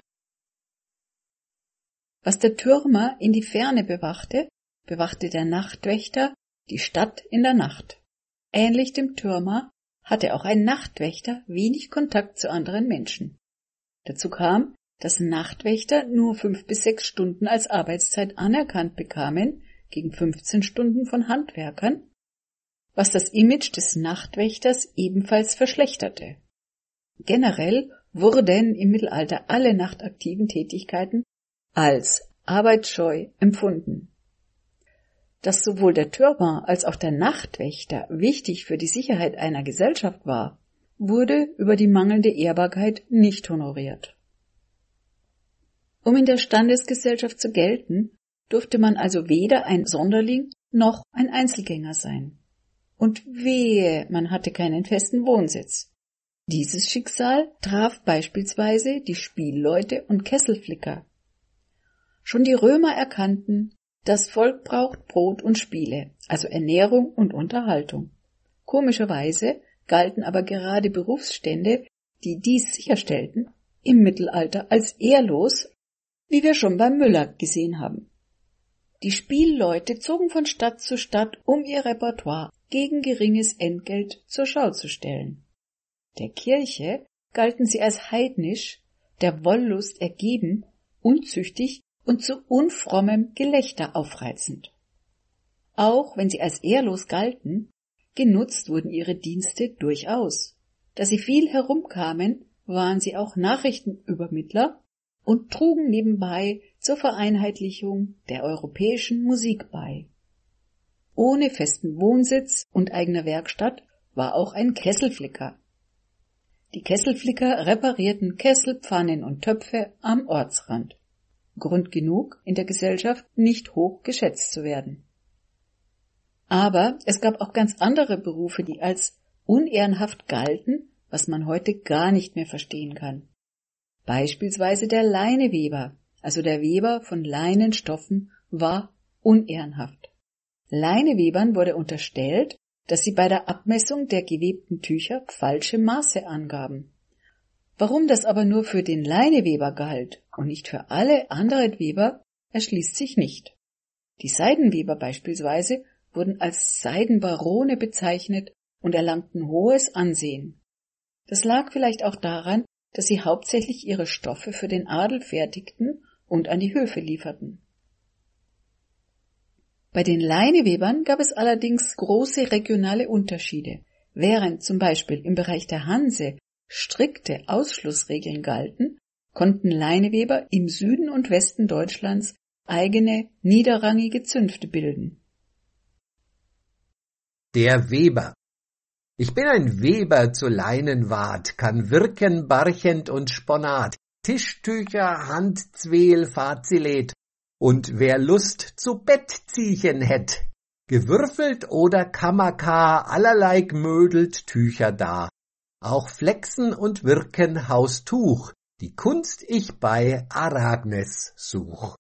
Was der Türmer in die Ferne bewachte, bewachte der Nachtwächter die Stadt in der Nacht. Ähnlich dem Türmer hatte auch ein Nachtwächter wenig Kontakt zu anderen Menschen. Dazu kam, dass Nachtwächter nur fünf bis sechs Stunden als Arbeitszeit anerkannt bekamen, gegen 15 Stunden von Handwerkern, was das Image des Nachtwächters ebenfalls verschlechterte. Generell wurden im Mittelalter alle nachtaktiven Tätigkeiten als arbeitsscheu empfunden. Dass sowohl der Türmer als auch der Nachtwächter wichtig für die Sicherheit einer Gesellschaft war, wurde über die mangelnde Ehrbarkeit nicht honoriert. Um in der Standesgesellschaft zu gelten, durfte man also weder ein Sonderling noch ein Einzelgänger sein. Und wehe, man hatte keinen festen Wohnsitz. Dieses Schicksal traf beispielsweise die Spielleute und Kesselflicker. Schon die Römer erkannten, das Volk braucht Brot und Spiele, also Ernährung und Unterhaltung. Komischerweise galten aber gerade Berufsstände, die dies sicherstellten, im Mittelalter als ehrlos, wie wir schon beim Müller gesehen haben. Die Spielleute zogen von Stadt zu Stadt, um ihr Repertoire gegen geringes Entgelt zur Schau zu stellen. Der Kirche galten sie als heidnisch, der Wollust ergeben, unzüchtig und zu unfrommem Gelächter aufreizend. Auch wenn sie als ehrlos galten, genutzt wurden ihre Dienste durchaus. Da sie viel herumkamen, waren sie auch Nachrichtenübermittler und trugen nebenbei zur Vereinheitlichung der europäischen Musik bei. Ohne festen Wohnsitz und eigener Werkstatt war auch ein Kesselflicker. Die Kesselflicker reparierten Kessel, Pfannen und Töpfe am Ortsrand. Grund genug, in der Gesellschaft nicht hoch geschätzt zu werden. Aber es gab auch ganz andere Berufe, die als unehrenhaft galten, was man heute gar nicht mehr verstehen kann. Beispielsweise der Leineweber, also der Weber von Leinenstoffen, war unehrenhaft. Leinewebern wurde unterstellt, dass sie bei der Abmessung der gewebten Tücher falsche Maße angaben. Warum das aber nur für den Leineweber galt und nicht für alle anderen Weber, erschließt sich nicht. Die Seidenweber beispielsweise wurden als Seidenbarone bezeichnet und erlangten hohes Ansehen. Das lag vielleicht auch daran, dass sie hauptsächlich ihre Stoffe für den Adel fertigten und an die Höfe lieferten. Bei den Leinewebern gab es allerdings große regionale Unterschiede. Während zum Beispiel im Bereich der Hanse strikte Ausschlussregeln galten, konnten Leineweber im Süden und Westen Deutschlands eigene niederrangige Zünfte bilden. Der Weber. Ich bin ein Weber zu Leinenwart, kann wirken barchend und sponat, Tischtücher, Handzwehl, Fazilet, und wer Lust zu Bettziechen hätt, gewürfelt oder Kammerkar, allerlei gmödelt Tücher da, auch Flexen und Wirken Haustuch, die Kunst ich bei Aragnes such.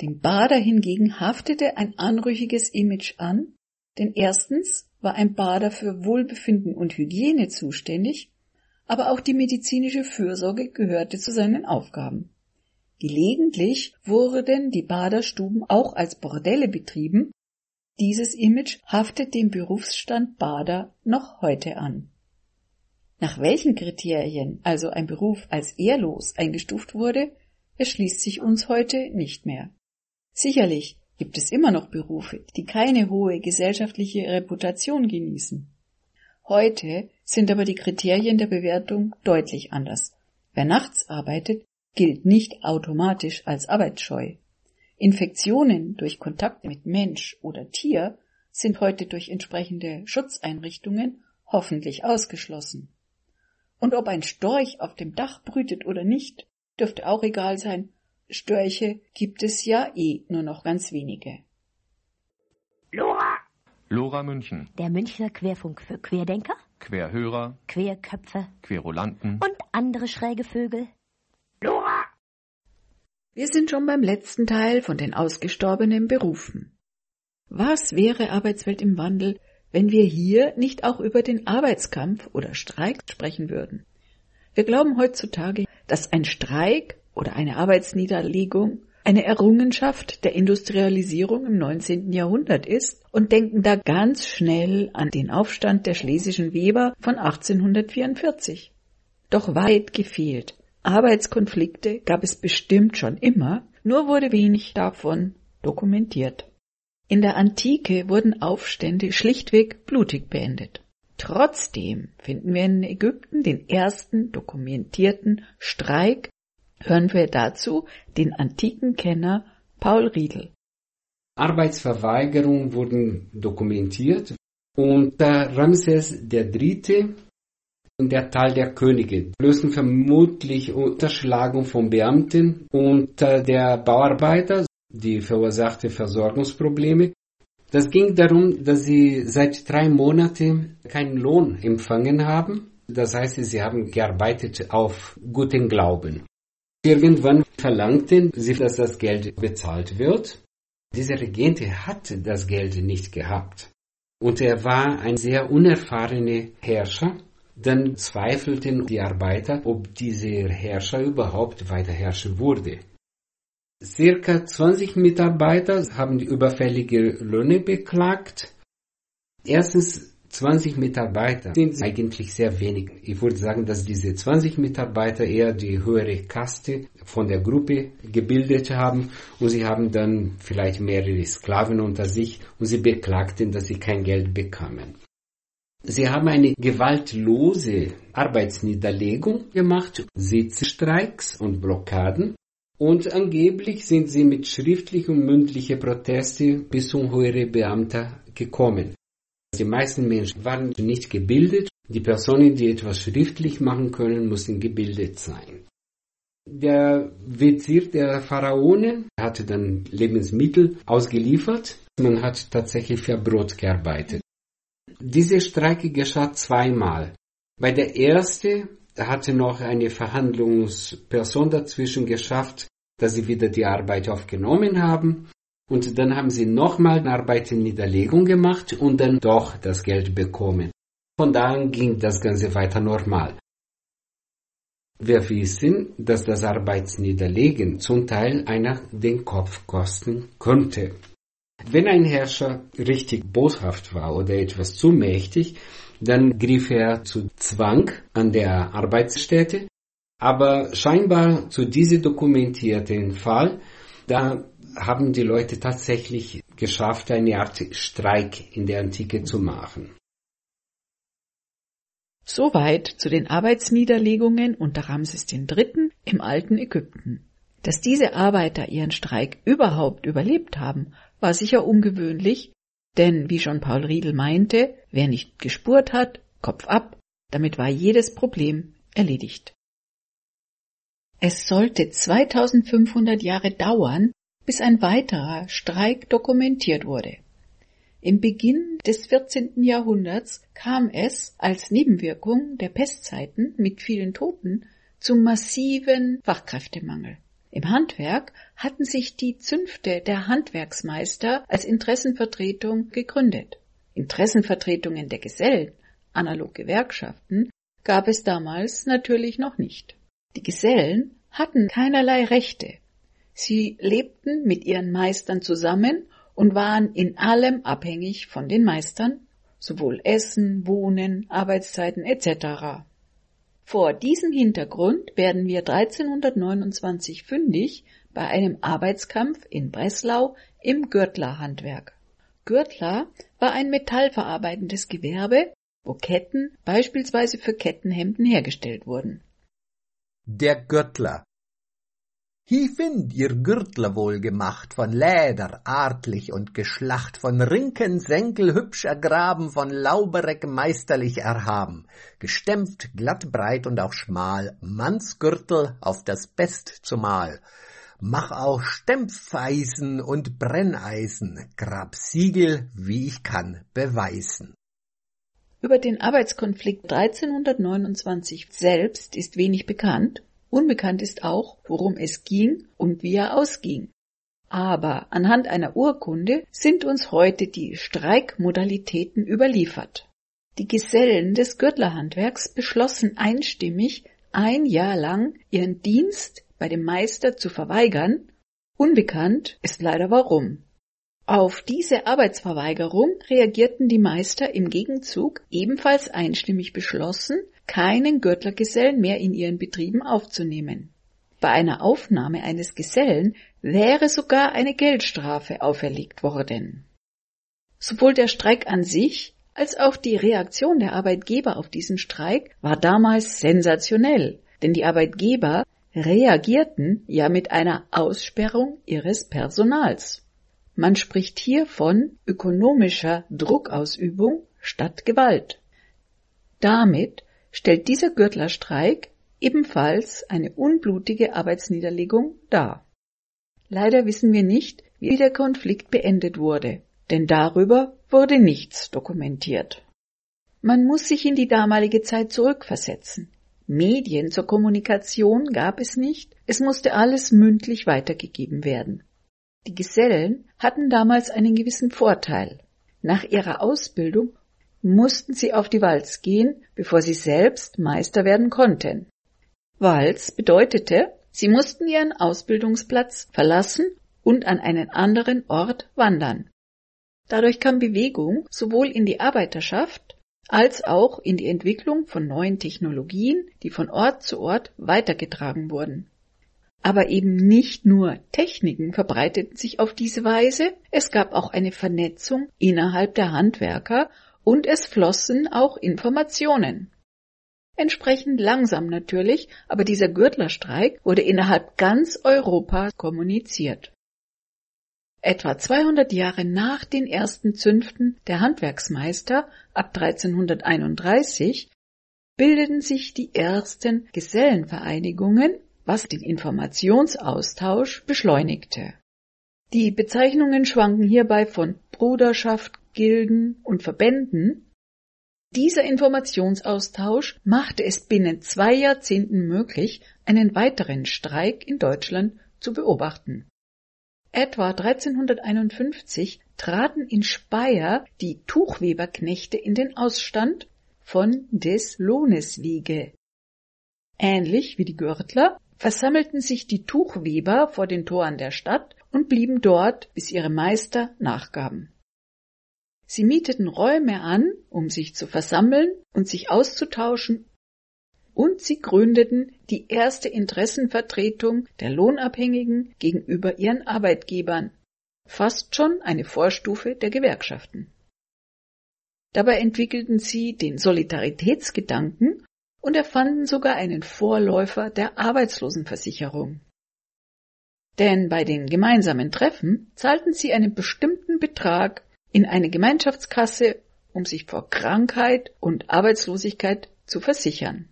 Dem Bader hingegen haftete ein anrüchiges Image an, denn erstens war ein Bader für Wohlbefinden und Hygiene zuständig, aber auch die medizinische Fürsorge gehörte zu seinen Aufgaben. Gelegentlich wurden die Baderstuben auch als Bordelle betrieben, Dieses Image haftet dem Berufsstand Bader noch heute an. Nach welchen Kriterien also ein Beruf als ehrlos eingestuft wurde, erschließt sich uns heute nicht mehr. Sicherlich gibt es immer noch Berufe, die keine hohe gesellschaftliche Reputation genießen. Heute sind aber die Kriterien der Bewertung deutlich anders. Wer nachts arbeitet, gilt nicht automatisch als arbeitsscheu. Infektionen durch Kontakt mit Mensch oder Tier sind heute durch entsprechende Schutzeinrichtungen hoffentlich ausgeschlossen. Und ob ein Storch auf dem Dach brütet oder nicht, dürfte auch egal sein. Störche gibt es ja eh nur noch ganz wenige. Lora! Lora München. Der Münchner Querfunk für Querdenker, Querhörer, Querköpfe Querulanten. und andere schräge Vögel. Lora! Wir sind schon beim letzten Teil von den ausgestorbenen Berufen. Was wäre Arbeitswelt im Wandel, wenn wir hier nicht auch über den Arbeitskampf oder Streik sprechen würden. Wir glauben heutzutage, dass ein Streik oder eine Arbeitsniederlegung eine Errungenschaft der Industrialisierung im 19. Jahrhundert ist und denken da ganz schnell an den Aufstand der schlesischen Weber von 1844. Doch weit gefehlt. Arbeitskonflikte gab es bestimmt schon immer, nur wurde wenig davon dokumentiert. In der Antike wurden Aufstände schlichtweg blutig beendet. Trotzdem finden wir in Ägypten den ersten dokumentierten Streik. Hören wir dazu den antiken Kenner Paul Riedel. Arbeitsverweigerungen wurden dokumentiert und Ramses III. Und der Teil der Könige lösten vermutlich Unterschlagung von Beamten und der Bauarbeiter die verursachte Versorgungsprobleme. Das ging darum, dass sie seit drei Monaten keinen Lohn empfangen haben. Das heißt, sie haben gearbeitet auf guten Glauben. Irgendwann verlangten sie, dass das Geld bezahlt wird. Dieser Regent hatte das Geld nicht gehabt. Und er war ein sehr unerfahrener Herrscher. Dann zweifelten die Arbeiter, ob dieser Herrscher überhaupt weiter herrschen würde. Circa 20 Mitarbeiter haben die überfällige Löhne beklagt. Erstens, 20 Mitarbeiter sind eigentlich sehr wenig. Ich würde sagen, dass diese 20 Mitarbeiter eher die höhere Kaste von der Gruppe gebildet haben und sie haben dann vielleicht mehrere Sklaven unter sich und sie beklagten, dass sie kein Geld bekamen. Sie haben eine gewaltlose Arbeitsniederlegung gemacht, Sitzstreiks und Blockaden und angeblich sind sie mit schriftlichen und mündlichen Protesten bis zum höhere Beamter gekommen. Die meisten Menschen waren nicht gebildet. Die Personen, die etwas schriftlich machen können, müssen gebildet sein. Der Wizir der Pharaonen hatte dann Lebensmittel ausgeliefert. Man hat tatsächlich für Brot gearbeitet. Diese Strecke geschah zweimal. Bei der ersten hatte noch eine Verhandlungsperson dazwischen geschafft, dass sie wieder die Arbeit aufgenommen haben. Und dann haben sie nochmal eine Arbeit in Niederlegung gemacht und dann doch das Geld bekommen. Von da an ging das Ganze weiter normal. Wir wissen, dass das Arbeitsniederlegen zum Teil einer den Kopf kosten könnte. Wenn ein Herrscher richtig boshaft war oder etwas zu mächtig, dann griff er zu Zwang an der Arbeitsstätte aber scheinbar zu diesem dokumentierten Fall, da haben die Leute tatsächlich geschafft, eine Art Streik in der Antike zu machen. Soweit zu den Arbeitsniederlegungen unter Ramses III. im alten Ägypten. Dass diese Arbeiter ihren Streik überhaupt überlebt haben, war sicher ungewöhnlich, denn wie schon Paul Riedel meinte, wer nicht gespurt hat, Kopf ab, damit war jedes Problem erledigt. Es sollte 2500 Jahre dauern, bis ein weiterer Streik dokumentiert wurde. Im Beginn des 14. Jahrhunderts kam es als Nebenwirkung der Pestzeiten mit vielen Toten zum massiven Fachkräftemangel. Im Handwerk hatten sich die Zünfte der Handwerksmeister als Interessenvertretung gegründet. Interessenvertretungen der Gesellen, analog Gewerkschaften, gab es damals natürlich noch nicht. Die Gesellen hatten keinerlei Rechte. Sie lebten mit ihren Meistern zusammen und waren in allem abhängig von den Meistern, sowohl Essen, Wohnen, Arbeitszeiten etc. Vor diesem Hintergrund werden wir 1329 fündig bei einem Arbeitskampf in Breslau im Gürtlerhandwerk. Gürtler war ein metallverarbeitendes Gewerbe, wo Ketten beispielsweise für Kettenhemden hergestellt wurden. Der Gürtler. Hie find ihr Gürtler wohl gemacht, von Läder, artlich und geschlacht, von Rinken, Senkel hübsch ergraben, von Laubereck meisterlich erhaben, gestempft, glatt, breit und auch schmal, Mannsgürtel auf das Best zumal. Mach auch Stempfeisen und Brenneisen, grab Siegel, wie ich kann, beweisen. Über den Arbeitskonflikt 1329 selbst ist wenig bekannt, unbekannt ist auch, worum es ging und wie er ausging. Aber anhand einer Urkunde sind uns heute die Streikmodalitäten überliefert. Die Gesellen des Gürtlerhandwerks beschlossen einstimmig, ein Jahr lang ihren Dienst bei dem Meister zu verweigern, unbekannt ist leider warum. Auf diese Arbeitsverweigerung reagierten die Meister im Gegenzug ebenfalls einstimmig beschlossen, keinen Gürtlergesellen mehr in ihren Betrieben aufzunehmen. Bei einer Aufnahme eines Gesellen wäre sogar eine Geldstrafe auferlegt worden. Sowohl der Streik an sich als auch die Reaktion der Arbeitgeber auf diesen Streik war damals sensationell, denn die Arbeitgeber reagierten ja mit einer Aussperrung ihres Personals. Man spricht hier von ökonomischer Druckausübung statt Gewalt. Damit stellt dieser Gürtlerstreik ebenfalls eine unblutige Arbeitsniederlegung dar. Leider wissen wir nicht, wie der Konflikt beendet wurde, denn darüber wurde nichts dokumentiert. Man muss sich in die damalige Zeit zurückversetzen. Medien zur Kommunikation gab es nicht, es musste alles mündlich weitergegeben werden. Die Gesellen hatten damals einen gewissen Vorteil. Nach ihrer Ausbildung mussten sie auf die Walz gehen, bevor sie selbst Meister werden konnten. Walz bedeutete, sie mussten ihren Ausbildungsplatz verlassen und an einen anderen Ort wandern. Dadurch kam Bewegung sowohl in die Arbeiterschaft als auch in die Entwicklung von neuen Technologien, die von Ort zu Ort weitergetragen wurden. Aber eben nicht nur Techniken verbreiteten sich auf diese Weise, es gab auch eine Vernetzung innerhalb der Handwerker und es flossen auch Informationen. Entsprechend langsam natürlich, aber dieser Gürtlerstreik wurde innerhalb ganz Europas kommuniziert. Etwa 200 Jahre nach den ersten Zünften der Handwerksmeister ab 1331 bildeten sich die ersten Gesellenvereinigungen, was den Informationsaustausch beschleunigte. Die Bezeichnungen schwanken hierbei von Bruderschaft, Gilden und Verbänden. Dieser Informationsaustausch machte es binnen zwei Jahrzehnten möglich, einen weiteren Streik in Deutschland zu beobachten. Etwa 1351 traten in Speyer die Tuchweberknechte in den Ausstand von des Lohnes wege. Ähnlich wie die Gürtler versammelten sich die Tuchweber vor den Toren der Stadt und blieben dort, bis ihre Meister nachgaben. Sie mieteten Räume an, um sich zu versammeln und sich auszutauschen und sie gründeten die erste Interessenvertretung der Lohnabhängigen gegenüber ihren Arbeitgebern, fast schon eine Vorstufe der Gewerkschaften. Dabei entwickelten sie den Solidaritätsgedanken und erfanden sogar einen Vorläufer der Arbeitslosenversicherung. Denn bei den gemeinsamen Treffen zahlten sie einen bestimmten Betrag in eine Gemeinschaftskasse, um sich vor Krankheit und Arbeitslosigkeit zu versichern.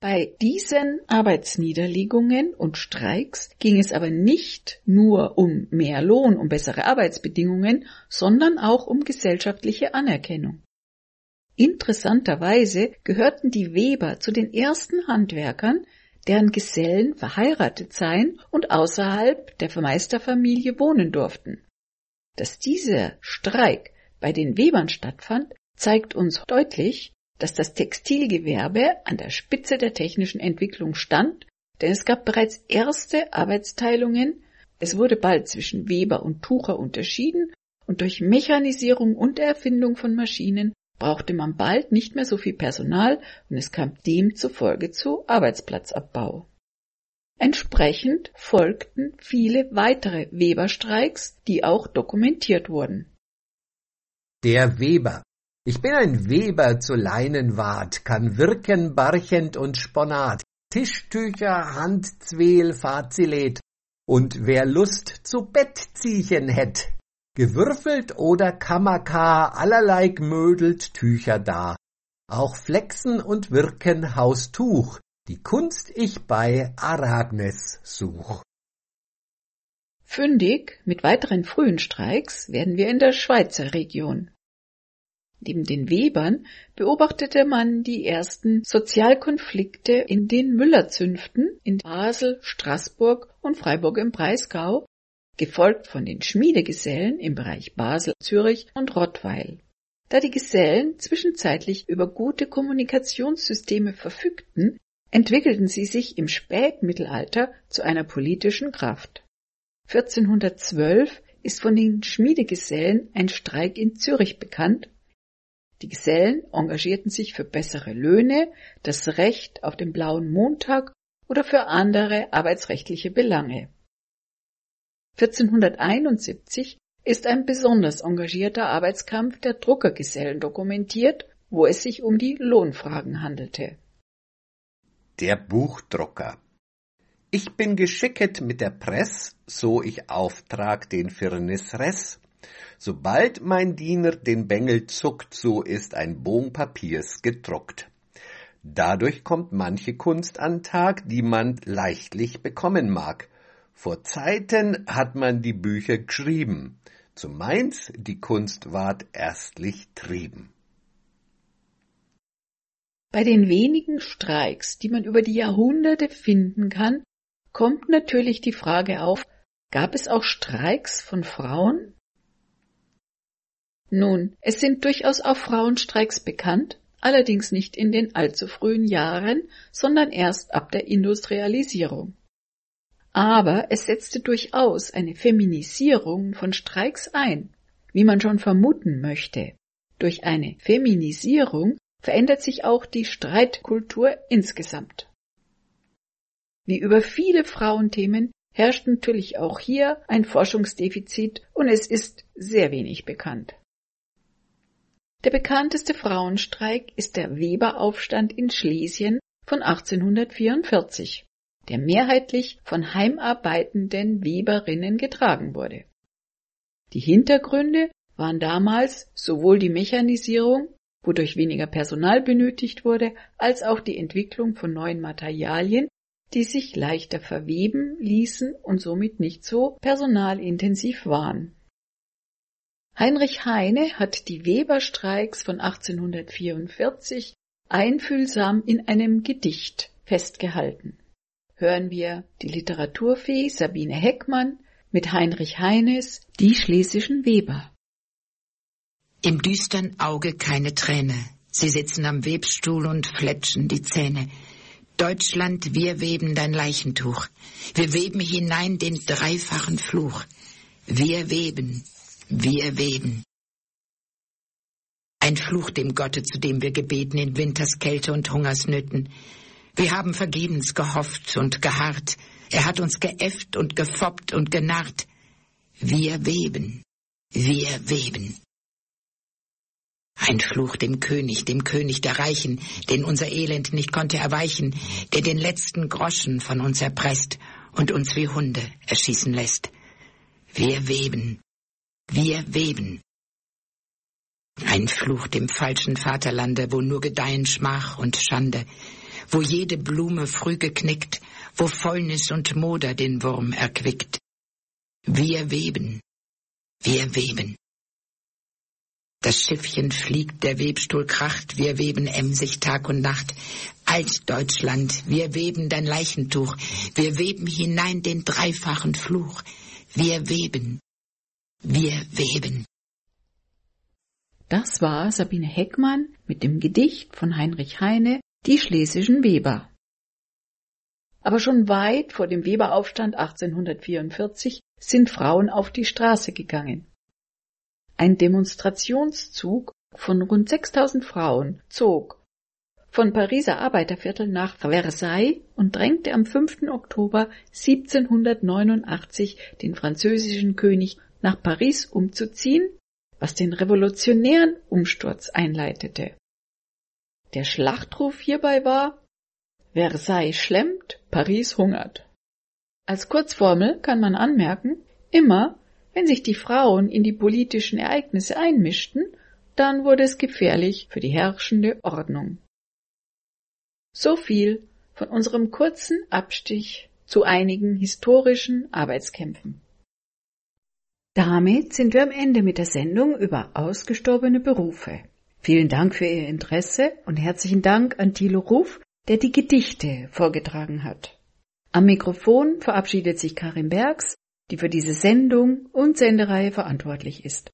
Bei diesen Arbeitsniederlegungen und Streiks ging es aber nicht nur um mehr Lohn, um bessere Arbeitsbedingungen, sondern auch um gesellschaftliche Anerkennung. Interessanterweise gehörten die Weber zu den ersten Handwerkern, deren Gesellen verheiratet sein und außerhalb der Meisterfamilie wohnen durften. Dass dieser Streik bei den Webern stattfand, zeigt uns deutlich, dass das Textilgewerbe an der Spitze der technischen Entwicklung stand, denn es gab bereits erste Arbeitsteilungen Es wurde bald zwischen Weber und Tucher unterschieden und durch Mechanisierung und Erfindung von Maschinen brauchte man bald nicht mehr so viel Personal und es kam demzufolge zu Arbeitsplatzabbau. Entsprechend folgten viele weitere Weberstreiks, die auch dokumentiert wurden. Der Weber. Ich bin ein Weber zu Leinenwart, kann wirken barchend und sponat, Tischtücher, Handzwehl, Fazilet, und wer Lust zu Bettziechen hätt, gewürfelt oder Kammerkar, allerlei gmödelt Tücher da, auch Flexen und Wirken Haustuch, die Kunst ich bei Aragnes such. Fündig mit weiteren frühen Streiks werden wir in der Schweizer Region. Neben den Webern beobachtete man die ersten Sozialkonflikte in den Müllerzünften in Basel, Straßburg und Freiburg im Breisgau, gefolgt von den Schmiedegesellen im Bereich Basel, Zürich und Rottweil. Da die Gesellen zwischenzeitlich über gute Kommunikationssysteme verfügten, entwickelten sie sich im Spätmittelalter zu einer politischen Kraft. 1412 ist von den Schmiedegesellen ein Streik in Zürich bekannt. Die Gesellen engagierten sich für bessere Löhne, das Recht auf den blauen Montag oder für andere arbeitsrechtliche Belange. 1471 ist ein besonders engagierter Arbeitskampf der Druckergesellen dokumentiert, wo es sich um die Lohnfragen handelte. Der Buchdrucker. Ich bin geschicket mit der Press, so ich Auftrag den Firnis Ress. Sobald mein Diener den Bengel zuckt, so ist ein Bogen Papiers gedruckt. Dadurch kommt manche Kunst an Tag, die man leichtlich bekommen mag. Vor Zeiten hat man die Bücher geschrieben, zu Mainz die Kunst ward erstlich trieben. Bei den wenigen Streiks, die man über die Jahrhunderte finden kann, kommt natürlich die Frage auf, gab es auch Streiks von Frauen? Nun, es sind durchaus auch Frauenstreiks bekannt, allerdings nicht in den allzu frühen Jahren, sondern erst ab der Industrialisierung. Aber es setzte durchaus eine Feminisierung von Streiks ein, wie man schon vermuten möchte. Durch eine Feminisierung verändert sich auch die Streitkultur insgesamt. Wie über viele Frauenthemen herrscht natürlich auch hier ein Forschungsdefizit und es ist sehr wenig bekannt. Der bekannteste Frauenstreik ist der Weberaufstand in Schlesien von 1844, der mehrheitlich von heimarbeitenden Weberinnen getragen wurde. Die Hintergründe waren damals sowohl die Mechanisierung wodurch weniger Personal benötigt wurde, als auch die Entwicklung von neuen Materialien, die sich leichter verweben ließen und somit nicht so personalintensiv waren. Heinrich Heine hat die Weberstreiks von 1844 einfühlsam in einem Gedicht festgehalten. Hören wir die Literaturfee Sabine Heckmann mit Heinrich Heines Die schlesischen Weber. Im düstern Auge keine Träne. Sie sitzen am Webstuhl und fletschen die Zähne. Deutschland, wir weben dein Leichentuch. Wir weben hinein den dreifachen Fluch. Wir weben, wir weben. Ein Fluch dem Gotte, zu dem wir gebeten in Winterskälte und Hungersnöten. Wir haben vergebens gehofft und geharrt. Er hat uns geäfft und gefoppt und genarrt. Wir weben, wir weben. Ein Fluch dem König, dem König der Reichen, den unser Elend nicht konnte erweichen, der den letzten Groschen von uns erpresst und uns wie Hunde erschießen lässt. Wir weben, wir weben. Ein Fluch dem falschen Vaterlande, wo nur gedeihen Schmach und Schande, wo jede Blume früh geknickt, wo Fäulnis und Moder den Wurm erquickt. Wir weben, wir weben. Das Schiffchen fliegt, der Webstuhl kracht, wir weben emsig Tag und Nacht. Altdeutschland, wir weben dein Leichentuch, wir weben hinein den dreifachen Fluch. Wir weben, wir weben. Das war Sabine Heckmann mit dem Gedicht von Heinrich Heine, Die schlesischen Weber. Aber schon weit vor dem Weberaufstand 1844 sind Frauen auf die Straße gegangen. Ein Demonstrationszug von rund 6000 Frauen zog von Pariser Arbeiterviertel nach Versailles und drängte am 5. Oktober 1789 den französischen König nach Paris umzuziehen, was den revolutionären Umsturz einleitete. Der Schlachtruf hierbei war Versailles schlemmt, Paris hungert. Als Kurzformel kann man anmerken, immer wenn sich die Frauen in die politischen Ereignisse einmischten, dann wurde es gefährlich für die herrschende Ordnung. So viel von unserem kurzen Abstich zu einigen historischen Arbeitskämpfen. Damit sind wir am Ende mit der Sendung über ausgestorbene Berufe. Vielen Dank für Ihr Interesse und herzlichen Dank an Thilo Ruf, der die Gedichte vorgetragen hat. Am Mikrofon verabschiedet sich Karin Bergs, die für diese Sendung und Sendereihe verantwortlich ist.